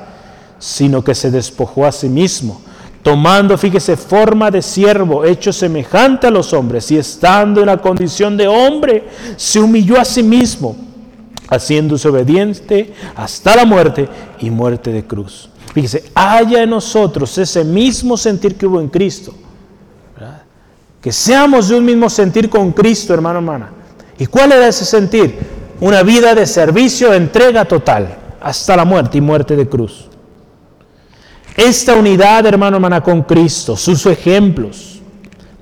sino que se despojó a sí mismo, tomando, fíjese, forma de siervo, hecho semejante a los hombres, y estando en la condición de hombre, se humilló a sí mismo, haciéndose obediente hasta la muerte y muerte de cruz. Fíjese, haya en nosotros ese mismo sentir que hubo en Cristo. Que seamos de un mismo sentir con Cristo, hermano, hermana. ¿Y cuál era ese sentir? Una vida de servicio, entrega total, hasta la muerte y muerte de cruz. Esta unidad, hermano, hermana, con Cristo, sus ejemplos,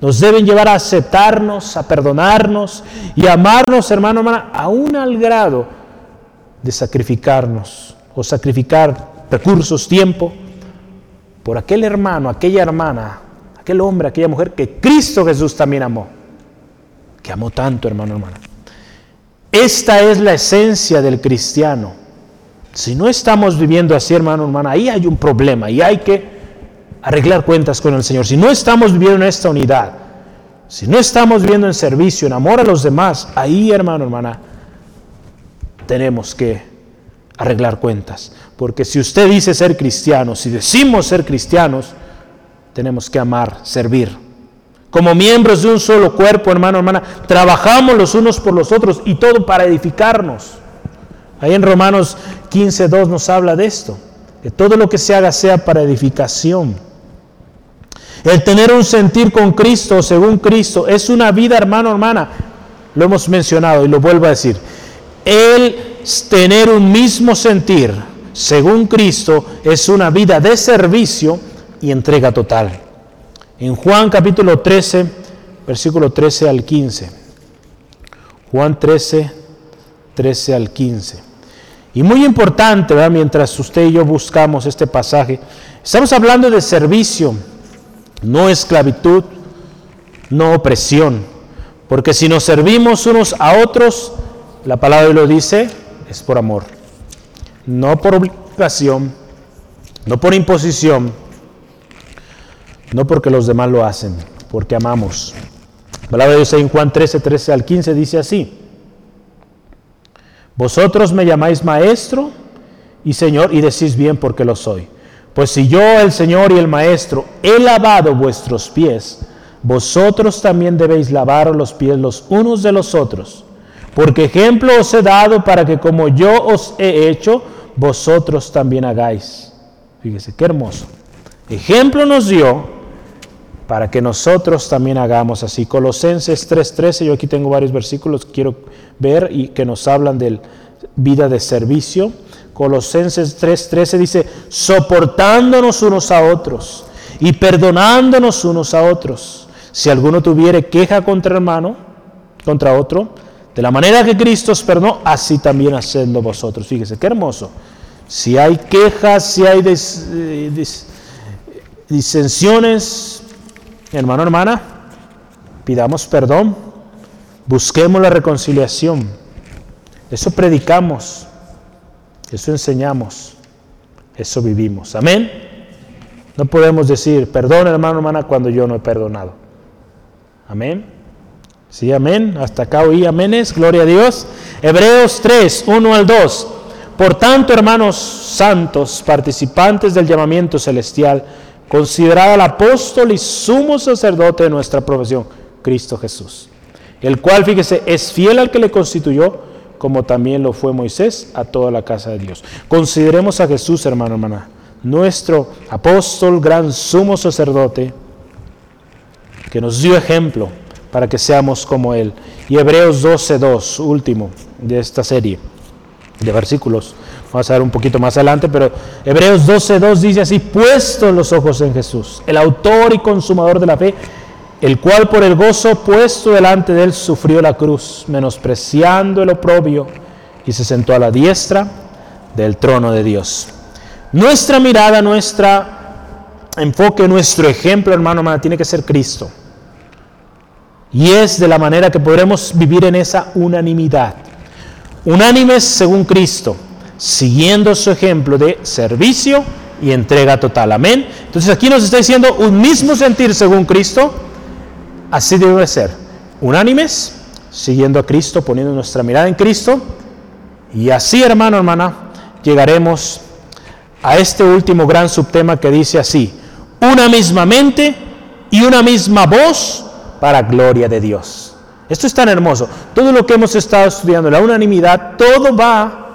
nos deben llevar a aceptarnos, a perdonarnos y amarnos, hermano, hermana, aún al grado de sacrificarnos o sacrificar recursos, tiempo, por aquel hermano, aquella hermana, aquel hombre, aquella mujer que Cristo Jesús también amó, que amó tanto, hermano, hermana. Esta es la esencia del cristiano. Si no estamos viviendo así, hermano, hermana, ahí hay un problema y hay que arreglar cuentas con el Señor. Si no estamos viviendo en esta unidad, si no estamos viviendo en servicio, en amor a los demás, ahí, hermano, hermana, tenemos que arreglar cuentas. Porque si usted dice ser cristiano, si decimos ser cristianos, tenemos que amar, servir como miembros de un solo cuerpo, hermano, hermana, trabajamos los unos por los otros y todo para edificarnos. Ahí en Romanos 15, 2 nos habla de esto, que todo lo que se haga sea para edificación. El tener un sentir con Cristo, según Cristo, es una vida, hermano, hermana. Lo hemos mencionado y lo vuelvo a decir. El tener un mismo sentir, según Cristo, es una vida de servicio y entrega total. En Juan capítulo 13, versículo 13 al 15. Juan 13, 13 al 15. Y muy importante, mientras usted y yo buscamos este pasaje, estamos hablando de servicio, no esclavitud, no opresión. Porque si nos servimos unos a otros, la palabra lo dice, es por amor. No por obligación, no por imposición, no porque los demás lo hacen, porque amamos. La palabra de Dios en Juan 13, 13 al 15 dice así. Vosotros me llamáis maestro y Señor y decís bien porque lo soy. Pues si yo, el Señor y el Maestro, he lavado vuestros pies, vosotros también debéis lavar los pies los unos de los otros. Porque ejemplo os he dado para que como yo os he hecho, vosotros también hagáis. Fíjese, qué hermoso. Ejemplo nos dio para que nosotros también hagamos así. Colosenses 3:13, yo aquí tengo varios versículos que quiero ver y que nos hablan de vida de servicio. Colosenses 3:13 dice, soportándonos unos a otros y perdonándonos unos a otros. Si alguno tuviere queja contra hermano, contra otro, de la manera que Cristo os perdonó, así también hacedlo vosotros. Fíjese, qué hermoso. Si hay quejas, si hay eh, disensiones, Hermano, hermana, pidamos perdón, busquemos la reconciliación. Eso predicamos, eso enseñamos, eso vivimos. Amén. No podemos decir, perdón hermano, hermana, cuando yo no he perdonado. Amén. Sí, amén. Hasta acá oí aménes. Gloria a Dios. Hebreos 3, 1 al 2. Por tanto, hermanos santos, participantes del llamamiento celestial, considerado el apóstol y sumo sacerdote de nuestra profesión, Cristo Jesús, el cual, fíjese, es fiel al que le constituyó, como también lo fue Moisés a toda la casa de Dios. Consideremos a Jesús, hermano, hermana, nuestro apóstol, gran sumo sacerdote, que nos dio ejemplo para que seamos como Él. Y Hebreos 12.2, último de esta serie de versículos. Vamos a ver un poquito más adelante, pero Hebreos 12.2 dice así, puesto los ojos en Jesús, el autor y consumador de la fe, el cual por el gozo puesto delante de él sufrió la cruz, menospreciando el oprobio, y se sentó a la diestra del trono de Dios. Nuestra mirada, nuestra enfoque, nuestro ejemplo, hermano, hermana, tiene que ser Cristo. Y es de la manera que podremos vivir en esa unanimidad. Unánimes según Cristo, siguiendo su ejemplo de servicio y entrega total. Amén. Entonces aquí nos está diciendo un mismo sentir según Cristo. Así debe ser. Unánimes, siguiendo a Cristo, poniendo nuestra mirada en Cristo. Y así, hermano, hermana, llegaremos a este último gran subtema que dice así, una misma mente y una misma voz para gloria de Dios. Esto es tan hermoso. Todo lo que hemos estado estudiando, la unanimidad, todo va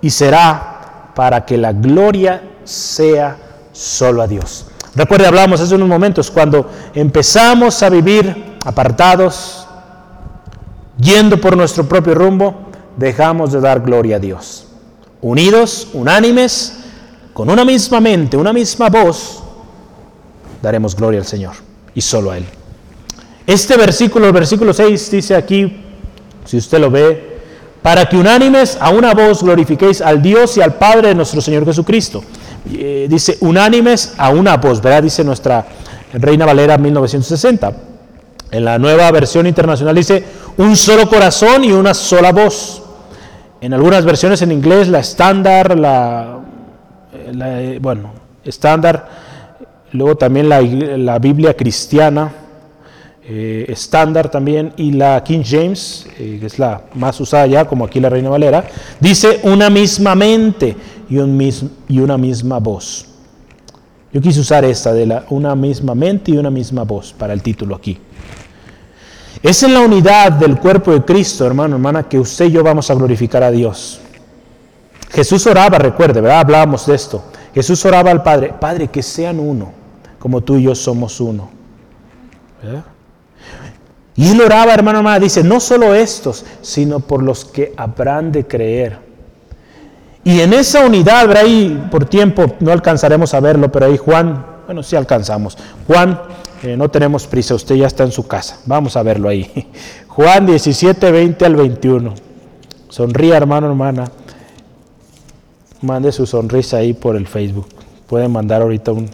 y será para que la gloria sea solo a Dios. Recuerde, hablamos hace unos momentos, cuando empezamos a vivir apartados, yendo por nuestro propio rumbo, dejamos de dar gloria a Dios. Unidos, unánimes, con una misma mente, una misma voz, daremos gloria al Señor y solo a Él. Este versículo, el versículo 6, dice aquí, si usted lo ve, para que unánimes a una voz glorifiquéis al Dios y al Padre de nuestro Señor Jesucristo. Eh, dice unánimes a una voz, ¿verdad? Dice nuestra Reina Valera 1960. En la nueva versión internacional dice un solo corazón y una sola voz. En algunas versiones en inglés, la estándar, la, eh, bueno, estándar, luego también la, la Biblia cristiana, eh, estándar también y la King James, eh, que es la más usada ya, como aquí la Reina Valera, dice una misma mente y, un y una misma voz. Yo quise usar esta de la una misma mente y una misma voz para el título aquí. Es en la unidad del cuerpo de Cristo, hermano, hermana, que usted y yo vamos a glorificar a Dios. Jesús oraba, recuerde, ¿verdad? Hablábamos de esto. Jesús oraba al Padre, Padre, que sean uno, como tú y yo somos uno. ¿Verdad? Y él oraba, hermano, hermana, dice, no solo estos, sino por los que habrán de creer. Y en esa unidad, ahí por tiempo no alcanzaremos a verlo, pero ahí Juan, bueno, sí alcanzamos. Juan, eh, no tenemos prisa, usted ya está en su casa, vamos a verlo ahí. Juan 17, 20 al 21. Sonríe, hermano, hermana. Mande su sonrisa ahí por el Facebook. Pueden mandar ahorita un...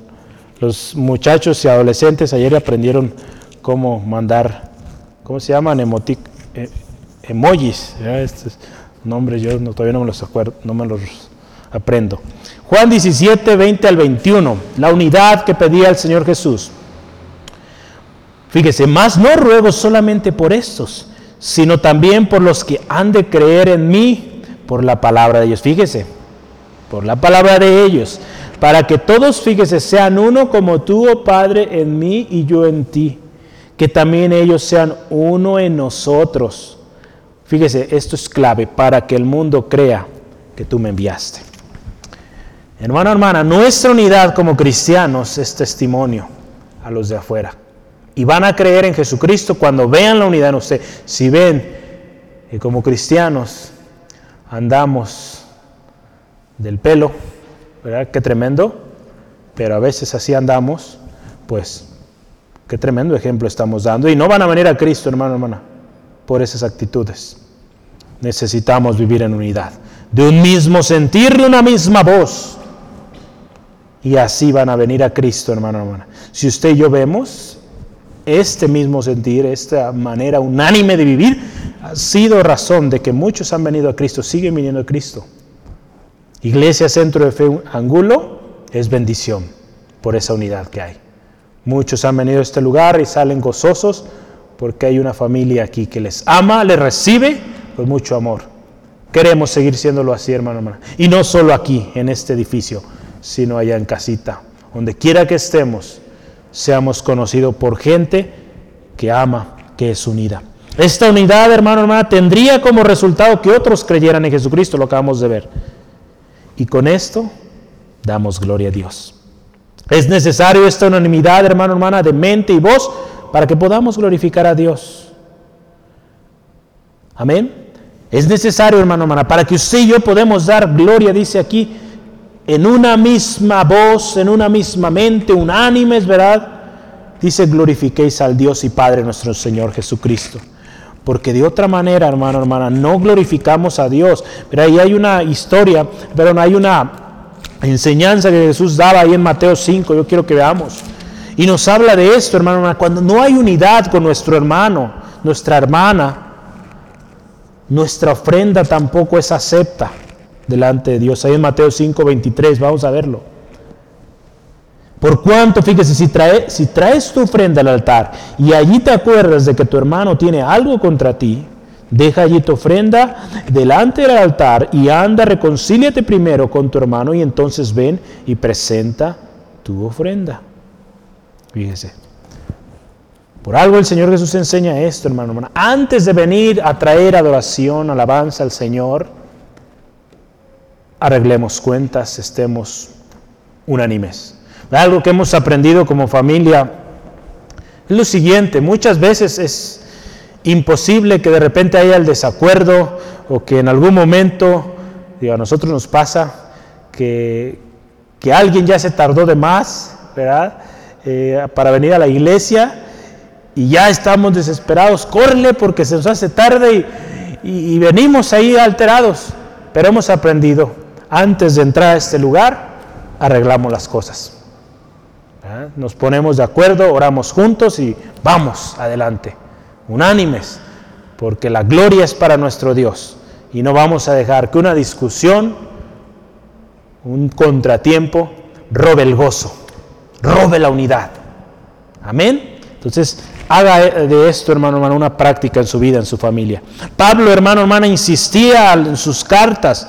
Los muchachos y adolescentes ayer aprendieron cómo mandar ¿cómo se llaman? Emotic, eh, emojis. Estos nombres yo todavía no me los acuerdo, no me los aprendo. Juan 17, 20 al 21, la unidad que pedía el Señor Jesús. Fíjese, más no ruego solamente por estos, sino también por los que han de creer en mí por la palabra de ellos. Fíjese, por la palabra de ellos, para que todos, fíjese, sean uno como tú, oh Padre, en mí y yo en ti que también ellos sean uno en nosotros. Fíjese, esto es clave para que el mundo crea que tú me enviaste. Hermano, hermana, nuestra unidad como cristianos es testimonio a los de afuera. Y van a creer en Jesucristo cuando vean la unidad en usted. Si ven que como cristianos andamos del pelo, ¿verdad? Qué tremendo, pero a veces así andamos, pues Qué tremendo ejemplo estamos dando. Y no van a venir a Cristo, hermano, hermana, por esas actitudes. Necesitamos vivir en unidad, de un mismo sentir, de una misma voz. Y así van a venir a Cristo, hermano, hermana. Si usted y yo vemos este mismo sentir, esta manera unánime de vivir, ha sido razón de que muchos han venido a Cristo, siguen viniendo a Cristo. Iglesia Centro de Fe Angulo es bendición por esa unidad que hay. Muchos han venido a este lugar y salen gozosos porque hay una familia aquí que les ama, les recibe con mucho amor. Queremos seguir siéndolo así, hermano, hermana. Y no solo aquí, en este edificio, sino allá en casita. Donde quiera que estemos, seamos conocidos por gente que ama, que es unida. Esta unidad, hermano, hermana, tendría como resultado que otros creyeran en Jesucristo, lo acabamos de ver. Y con esto damos gloria a Dios. Es necesario esta unanimidad, hermano, hermana, de mente y voz para que podamos glorificar a Dios. Amén. Es necesario, hermano, hermana, para que usted y yo podamos dar gloria, dice aquí, en una misma voz, en una misma mente, unánimes, ¿verdad? Dice, glorifiquéis al Dios y Padre nuestro Señor Jesucristo. Porque de otra manera, hermano, hermana, no glorificamos a Dios. Pero ahí hay una historia, pero hay una enseñanza que Jesús daba ahí en Mateo 5, yo quiero que veamos. Y nos habla de esto, hermano, cuando no hay unidad con nuestro hermano, nuestra hermana, nuestra ofrenda tampoco es acepta delante de Dios. Ahí en Mateo 5, 23, vamos a verlo. Por cuanto, fíjese, si, trae, si traes tu ofrenda al altar y allí te acuerdas de que tu hermano tiene algo contra ti, deja allí tu ofrenda delante del altar y anda, reconcíliate primero con tu hermano y entonces ven y presenta tu ofrenda. Fíjese. Por algo el Señor Jesús enseña esto, hermano, hermano. Antes de venir a traer adoración, alabanza al Señor, arreglemos cuentas, estemos unánimes. Algo que hemos aprendido como familia es lo siguiente, muchas veces es imposible que de repente haya el desacuerdo o que en algún momento, digo, a nosotros nos pasa que, que alguien ya se tardó de más, ¿verdad? Eh, para venir a la iglesia y ya estamos desesperados, corre porque se nos hace tarde y, y venimos ahí alterados, pero hemos aprendido, antes de entrar a este lugar, arreglamos las cosas. Nos ponemos de acuerdo, oramos juntos y vamos adelante, unánimes, porque la gloria es para nuestro Dios y no vamos a dejar que una discusión, un contratiempo, robe el gozo, robe la unidad. Amén. Entonces, haga de esto, hermano, hermano, una práctica en su vida, en su familia. Pablo, hermano, hermana, insistía en sus cartas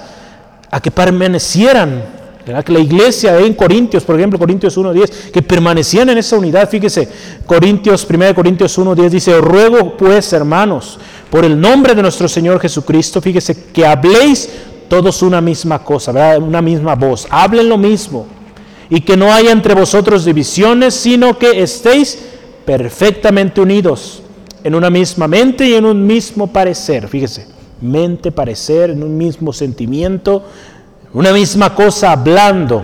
a que permanecieran que la iglesia en Corintios, por ejemplo, Corintios 1.10, que permanecían en esa unidad, fíjese, Corintios, 1 Corintios 1.10 dice, ruego pues, hermanos, por el nombre de nuestro Señor Jesucristo, fíjese, que habléis todos una misma cosa, ¿verdad? una misma voz, hablen lo mismo, y que no haya entre vosotros divisiones, sino que estéis perfectamente unidos en una misma mente y en un mismo parecer, fíjese, mente, parecer, en un mismo sentimiento, una misma cosa hablando.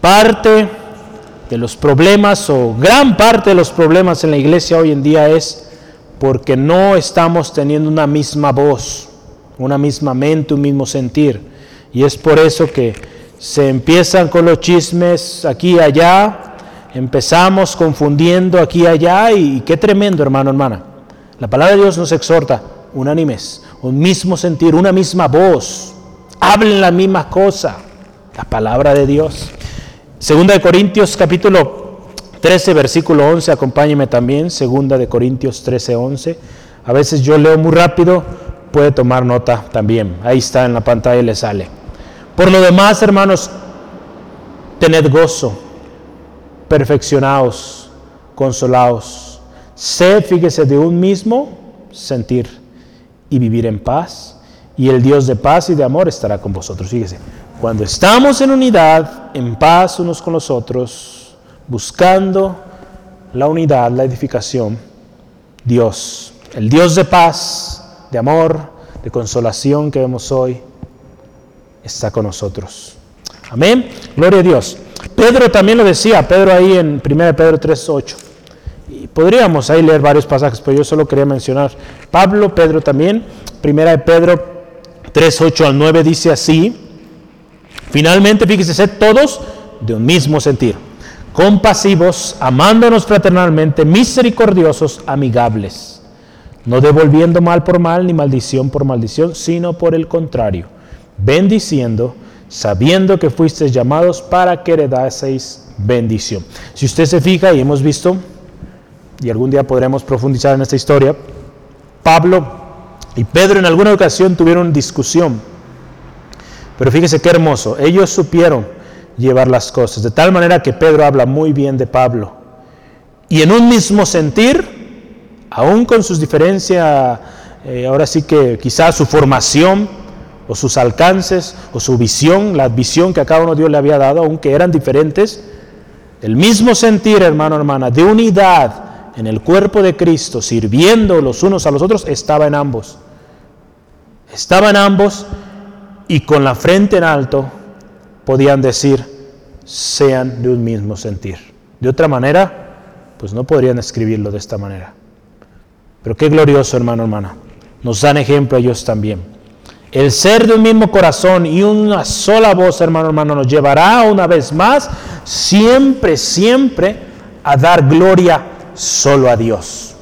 Parte de los problemas o gran parte de los problemas en la iglesia hoy en día es porque no estamos teniendo una misma voz, una misma mente, un mismo sentir. Y es por eso que se empiezan con los chismes aquí y allá, empezamos confundiendo aquí y allá y qué tremendo hermano, hermana. La palabra de Dios nos exhorta, unánimes, un mismo sentir, una misma voz hablen la misma cosa, la palabra de Dios. Segunda de Corintios capítulo 13, versículo 11, acompáñeme también, segunda de Corintios 13, 11. A veces yo leo muy rápido, puede tomar nota también. Ahí está en la pantalla, le sale. Por lo demás, hermanos, tened gozo, perfeccionaos, consolaos. Sed, fíjese, de un mismo sentir y vivir en paz y el Dios de paz y de amor estará con vosotros. Fíjese, cuando estamos en unidad, en paz unos con los otros, buscando la unidad, la edificación, Dios, el Dios de paz, de amor, de consolación que vemos hoy, está con nosotros. Amén. Gloria a Dios. Pedro también lo decía, Pedro ahí en 1 Pedro 3.8. Y podríamos ahí leer varios pasajes, pero yo solo quería mencionar Pablo, Pedro también, 1 de Pedro 3, 8 al 9 dice así, finalmente fíjese, sed todos de un mismo sentir, compasivos, amándonos fraternalmente, misericordiosos, amigables, no devolviendo mal por mal ni maldición por maldición, sino por el contrario, bendiciendo, sabiendo que fuisteis llamados para que heredaseis bendición. Si usted se fija y hemos visto, y algún día podremos profundizar en esta historia, Pablo y Pedro en alguna ocasión tuvieron discusión. Pero fíjese qué hermoso, ellos supieron llevar las cosas, de tal manera que Pedro habla muy bien de Pablo. Y en un mismo sentir, aún con sus diferencias, eh, ahora sí que quizás su formación o sus alcances o su visión, la visión que a cada uno Dios le había dado, aunque eran diferentes, El mismo sentir, hermano, hermana, de unidad en el cuerpo de Cristo, sirviendo los unos a los otros, estaba en ambos. Estaba en ambos y con la frente en alto podían decir, sean de un mismo sentir. De otra manera, pues no podrían escribirlo de esta manera. Pero qué glorioso, hermano, hermana. Nos dan ejemplo ellos también. El ser de un mismo corazón y una sola voz, hermano, hermano, nos llevará una vez más, siempre, siempre, a dar gloria solo a Dios.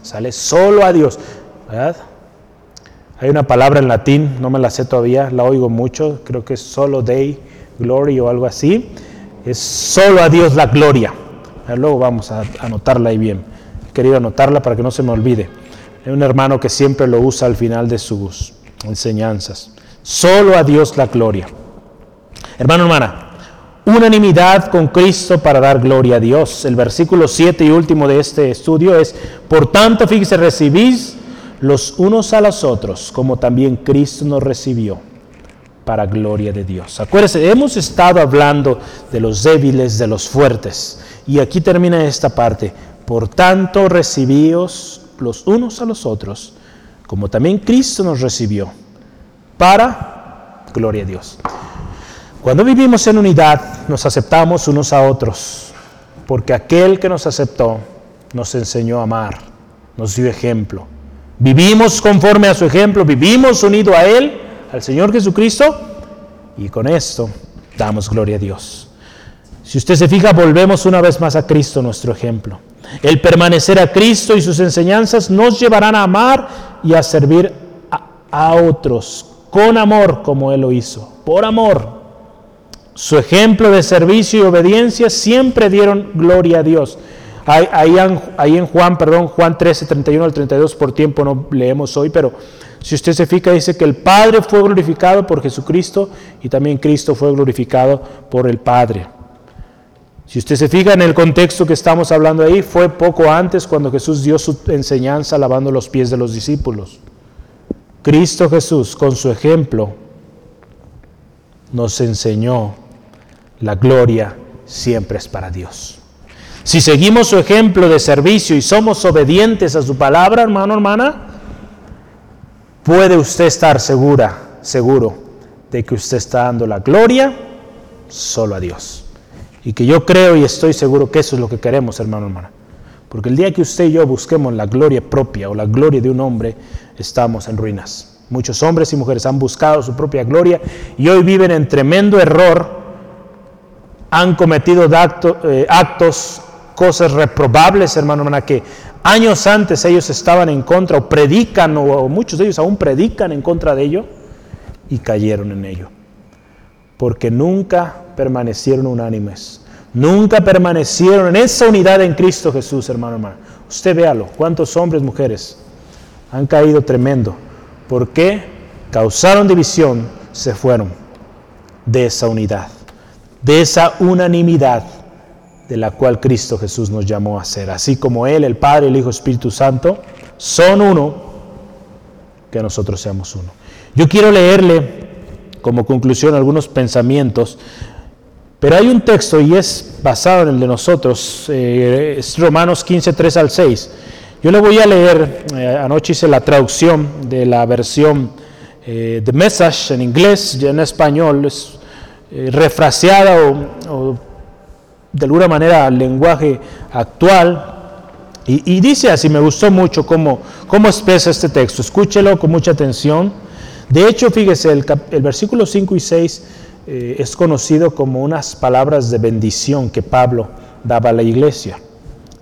¿Sale? Solo a Dios. ¿Verdad? Hay una palabra en latín, no me la sé todavía, la oigo mucho, creo que es solo Dei Glory o algo así. Es solo a Dios la gloria. Luego vamos a anotarla ahí bien. He querido anotarla para que no se me olvide. Hay un hermano que siempre lo usa al final de sus enseñanzas. Solo a Dios la gloria. Hermano, hermana, unanimidad con Cristo para dar gloria a Dios. El versículo 7 y último de este estudio es, por tanto, fíjese, recibís los unos a los otros, como también Cristo nos recibió para gloria de Dios. Acuérdense, hemos estado hablando de los débiles, de los fuertes, y aquí termina esta parte. Por tanto, recibíos los unos a los otros, como también Cristo nos recibió, para gloria a Dios. Cuando vivimos en unidad, nos aceptamos unos a otros, porque aquel que nos aceptó nos enseñó a amar, nos dio ejemplo. Vivimos conforme a su ejemplo, vivimos unido a Él, al Señor Jesucristo, y con esto damos gloria a Dios. Si usted se fija, volvemos una vez más a Cristo, nuestro ejemplo. El permanecer a Cristo y sus enseñanzas nos llevarán a amar y a servir a, otros con amor como Él lo hizo, por amor. Su ejemplo de servicio y obediencia siempre dieron gloria a Dios. Ahí, en Juan, perdón, Juan 13, 31 al 32, por tiempo no leemos hoy, pero si usted se fija, dice que el Padre fue glorificado por Jesucristo y también Cristo fue glorificado por el Padre. Si usted se fija en el contexto que estamos hablando ahí, fue poco antes cuando Jesús dio su enseñanza lavando los pies de los discípulos. Cristo Jesús, con su ejemplo, nos enseñó la gloria siempre es para Dios. Si seguimos su ejemplo de servicio y somos obedientes a su palabra, hermano, hermana, puede usted estar segura, seguro de que usted está dando la gloria solo a Dios. Y que yo creo y estoy seguro que eso es lo que queremos, hermano, hermana. Porque el día que usted y yo busquemos la gloria propia o la gloria de un hombre, estamos en ruinas. Muchos hombres y mujeres han buscado su propia gloria y hoy viven en tremendo error, han cometido eh, actos cosas reprobables, hermano, hermana, que años antes ellos estaban en contra o predican, o, muchos de ellos aún predican en contra de ello, y cayeron en ello. Porque nunca permanecieron unánimes, nunca permanecieron en esa unidad en Cristo Jesús, hermano, hermano. Usted véalo, cuántos hombres, mujeres han caído tremendo. porque Causaron división, se fueron de esa unidad, de esa unanimidad de la cual Cristo Jesús nos llamó a ser. Así como Él, el Padre, el Hijo, Espíritu Santo, son uno, que nosotros seamos uno. Yo quiero leerle como conclusión algunos pensamientos, pero hay un texto y es basado en el de nosotros, eh, es Romanos 15, 3 al 6. Yo le voy a leer, eh, anoche hice la traducción de la versión eh, de Message en inglés, y en español, es refraseada o de alguna manera al lenguaje actual. Y, dice así, me gustó mucho cómo, cómo expresa este texto. Escúchelo con mucha atención. De hecho, fíjese, el, versículo 5 y 6 eh, es conocido como unas palabras de bendición que Pablo daba a la iglesia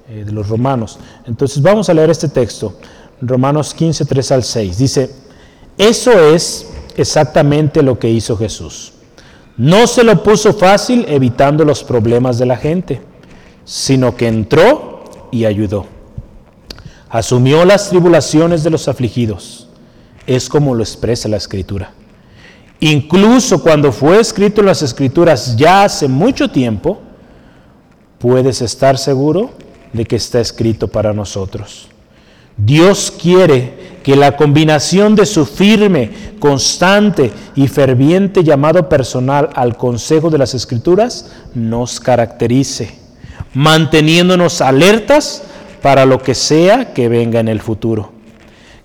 eh, de los romanos. Entonces vamos a leer este texto, Romanos 15, 3 al 6. Dice, eso es exactamente lo que hizo Jesús. No se lo puso fácil evitando los problemas de la gente, sino que entró y ayudó. Asumió las tribulaciones de los afligidos. Es como lo expresa la escritura. Incluso cuando fue escrito en las escrituras ya hace mucho tiempo, puedes estar seguro de que está escrito para nosotros. Dios quiere que la combinación de su firme, constante y ferviente llamado personal al consejo de las escrituras nos caracterice. manteniéndonos alertas para lo que sea que venga en el futuro.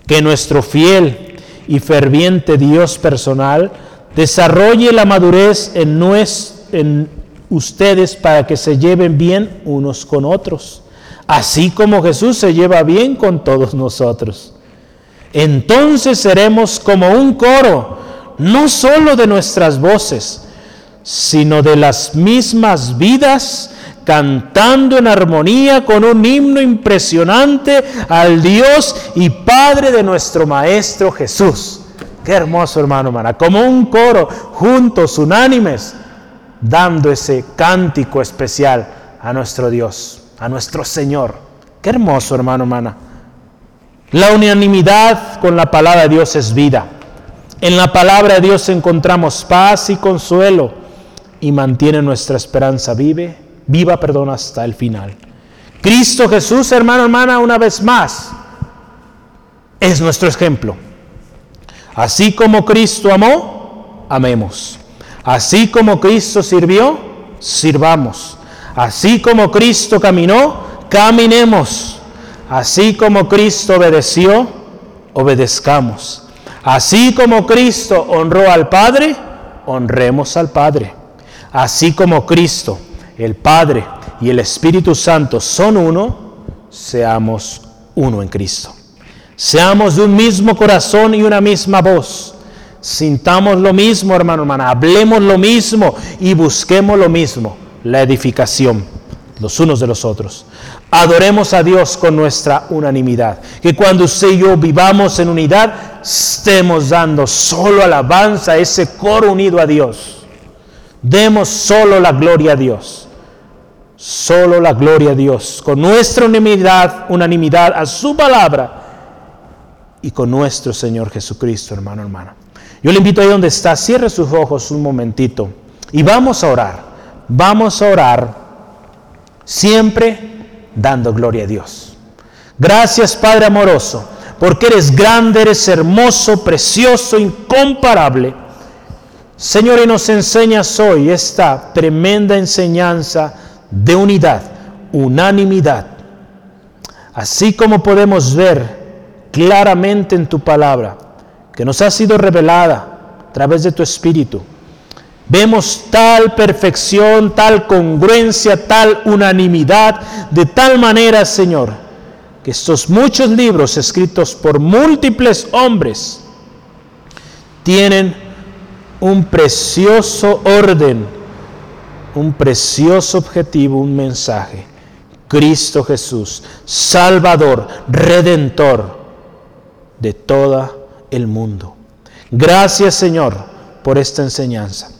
Que nuestro fiel y ferviente Dios personal desarrolle la madurez en, en ustedes para que se lleven bien unos con otros, así como Jesús se lleva bien con todos nosotros. Entonces seremos como un coro, no solo de nuestras voces, sino de las mismas vidas cantando en armonía con un himno impresionante al Dios y Padre de nuestro Maestro Jesús. Qué hermoso hermano, hermana, como un coro, juntos, unánimes, dando ese cántico especial a nuestro Dios, a nuestro Señor. Qué hermoso hermano, hermana. La unanimidad con la palabra de Dios es vida. En la palabra de Dios encontramos paz y consuelo y mantiene nuestra esperanza vive viva, perdón, hasta el final. Cristo Jesús, hermano, hermana, una vez más, es nuestro ejemplo. Así como Cristo amó, amemos. Así como Cristo sirvió, sirvamos. Así como Cristo caminó, caminemos. Así como Cristo obedeció, obedezcamos. Así como Cristo honró al Padre, honremos al Padre. Así como Cristo el Padre y el Espíritu Santo son uno, seamos uno en Cristo. Seamos de un mismo corazón y una misma voz. Sintamos lo mismo, hermano, hermana. Hablemos lo mismo y busquemos lo mismo, la edificación los unos de los otros. Adoremos a Dios con nuestra unanimidad. Que cuando usted y yo vivamos en unidad, estemos dando solo alabanza a ese coro unido a Dios. Demos solo la gloria a Dios. Solo la gloria a Dios, con nuestra unanimidad, unanimidad a su palabra y con nuestro Señor Jesucristo, hermano, hermana. Yo le invito ahí donde está, cierre sus ojos un momentito y vamos a orar. Vamos a orar siempre dando gloria a Dios. Gracias, Padre amoroso, porque eres grande, eres hermoso, precioso, incomparable. Señor, y nos enseñas hoy esta tremenda enseñanza de unidad, unanimidad. Así como podemos ver claramente en tu palabra, que nos ha sido revelada a través de tu Espíritu, vemos tal perfección, tal congruencia, tal unanimidad, de tal manera, Señor, que estos muchos libros escritos por múltiples hombres tienen un precioso orden un precioso objetivo, un mensaje. Cristo Jesús, Salvador, Redentor de todo el mundo. Gracias Señor por esta enseñanza.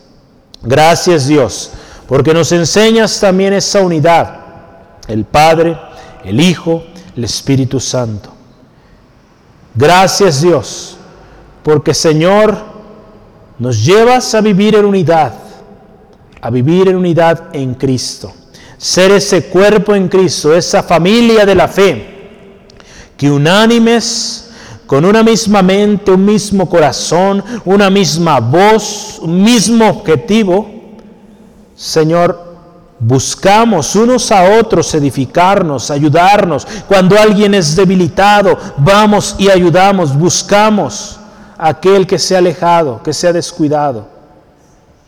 Gracias Dios, porque nos enseñas también esa unidad, el Padre, el Hijo, el Espíritu Santo. Gracias Dios, porque Señor, nos llevas a vivir en unidad a vivir en unidad en Cristo. Ser ese cuerpo en Cristo, esa familia de la fe, que unánimes, con una misma mente, un mismo corazón, una misma voz, un mismo objetivo, Señor, Buscamos unos a otros edificarnos, ayudarnos. Cuando alguien es debilitado, vamos y ayudamos, buscamos a aquel que se ha alejado, que se ha descuidado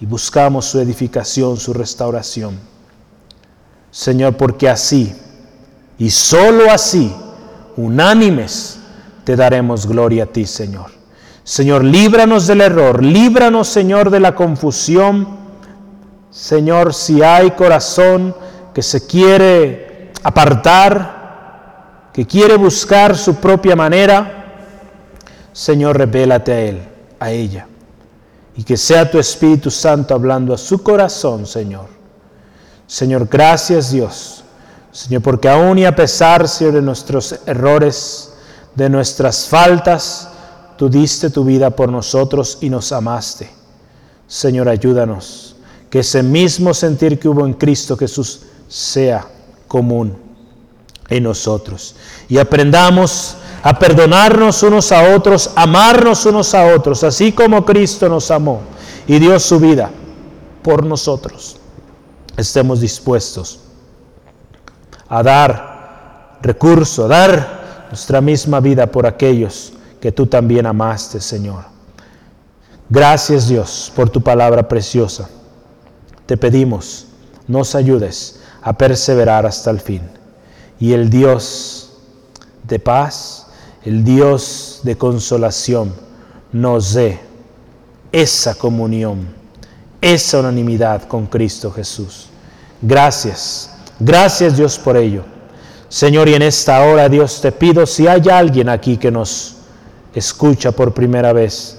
y buscamos su edificación, su restauración. Señor, porque así y sólo así, unánimes, te daremos gloria a ti, Señor. Señor, líbranos del error, líbranos, Señor, de la confusión. Señor, si hay corazón que se quiere apartar, que quiere buscar su propia manera, Señor, revélate a él, a ella y que sea tu Espíritu Santo hablando a su corazón, Señor. Señor, gracias Dios. Señor, porque aún y a pesar, Señor, de nuestros errores, de nuestras faltas, tú diste tu vida por nosotros y nos amaste. Señor, ayúdanos. Que ese mismo sentir que hubo en Cristo Jesús sea común en nosotros. Y aprendamos a perdonarnos unos a otros, amarnos unos a otros, así como Cristo nos amó y dio su vida por nosotros. Estemos dispuestos a dar recurso, a dar nuestra misma vida por aquellos que tú también amaste, Señor. Gracias Dios por tu palabra preciosa. Te pedimos, nos ayudes a perseverar hasta el fin. Y el Dios de paz, el Dios de consolación, nos dé esa comunión, esa unanimidad con Cristo Jesús. Gracias, gracias Dios por ello. Señor, y en esta hora, Dios, te pido si hay alguien aquí que nos escucha por primera vez,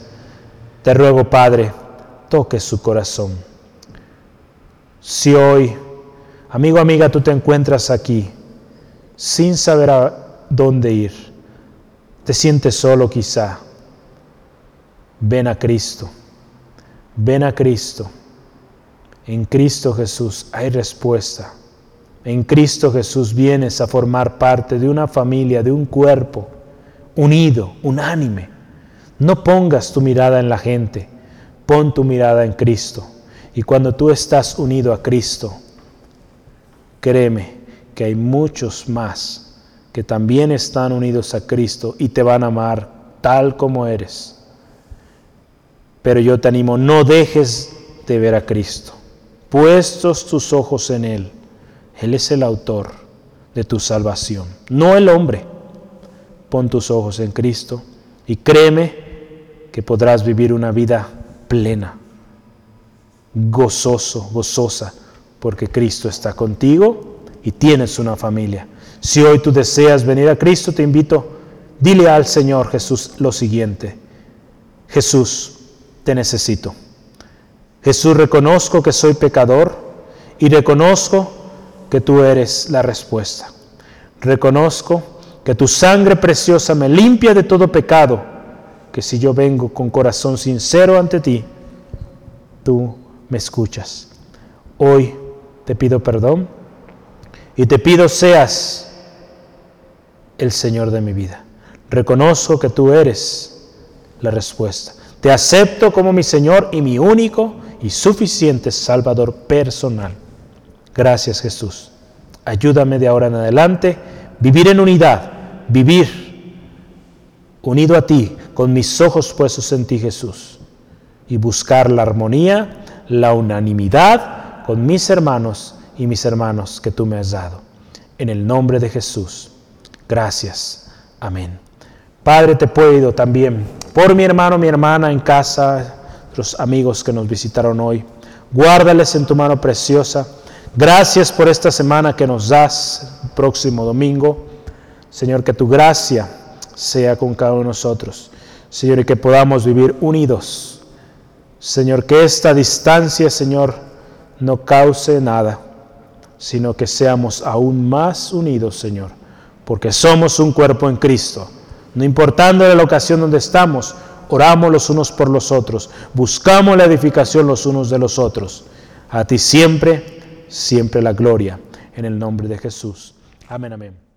te ruego, Padre, toque su corazón. Si hoy, amigo, amiga, tú te encuentras aquí sin saber a dónde ir, te sientes solo quizá, ven a Cristo, ven a Cristo. En Cristo Jesús hay respuesta. En Cristo Jesús vienes a formar parte de una familia, de un cuerpo unido, unánime. No pongas tu mirada en la gente, pon tu mirada en Cristo. Y cuando tú estás unido a Cristo, créeme que hay muchos más que también están unidos a Cristo y te van a amar tal como eres. Pero yo te animo, no dejes de ver a Cristo. Puestos tus ojos en Él, Él es el autor de tu salvación, no el hombre. Pon tus ojos en Cristo y créeme que podrás vivir una vida plena, gozoso, gozosa, porque Cristo está contigo y tienes una familia. Si hoy tú deseas venir a Cristo, te invito, dile al Señor Jesús lo siguiente, Jesús, te necesito. Jesús, reconozco que soy pecador y reconozco que tú eres la respuesta. Reconozco que tu sangre preciosa me limpia de todo pecado, que si yo vengo con corazón sincero ante ti, tú me escuchas. Hoy te pido perdón y te pido seas el Señor de mi vida. Reconozco que tú eres la respuesta. Te acepto como mi Señor y mi único y suficiente Salvador personal. Gracias Jesús. Ayúdame de ahora en adelante vivir en unidad, vivir unido a ti, con mis ojos puestos en ti Jesús, y buscar la armonía, la unanimidad con mis hermanos y mis hermanos que tú me has dado. En el nombre de Jesús. Gracias. Amén. Padre, te puedo también por mi hermano, mi hermana en casa, los amigos que nos visitaron hoy. Guárdales en tu mano preciosa. Gracias por esta semana que nos das, próximo domingo. Señor, que tu gracia sea con cada uno de nosotros. Señor, y que podamos vivir unidos. Señor, que esta distancia, Señor, no cause nada, sino que seamos aún más unidos, Señor, porque somos un cuerpo en Cristo no importando la ocasión donde estamos, oramos los unos por los otros, buscamos la edificación los unos de los otros. A ti siempre, siempre la gloria. En el nombre de Jesús. Amén, amén.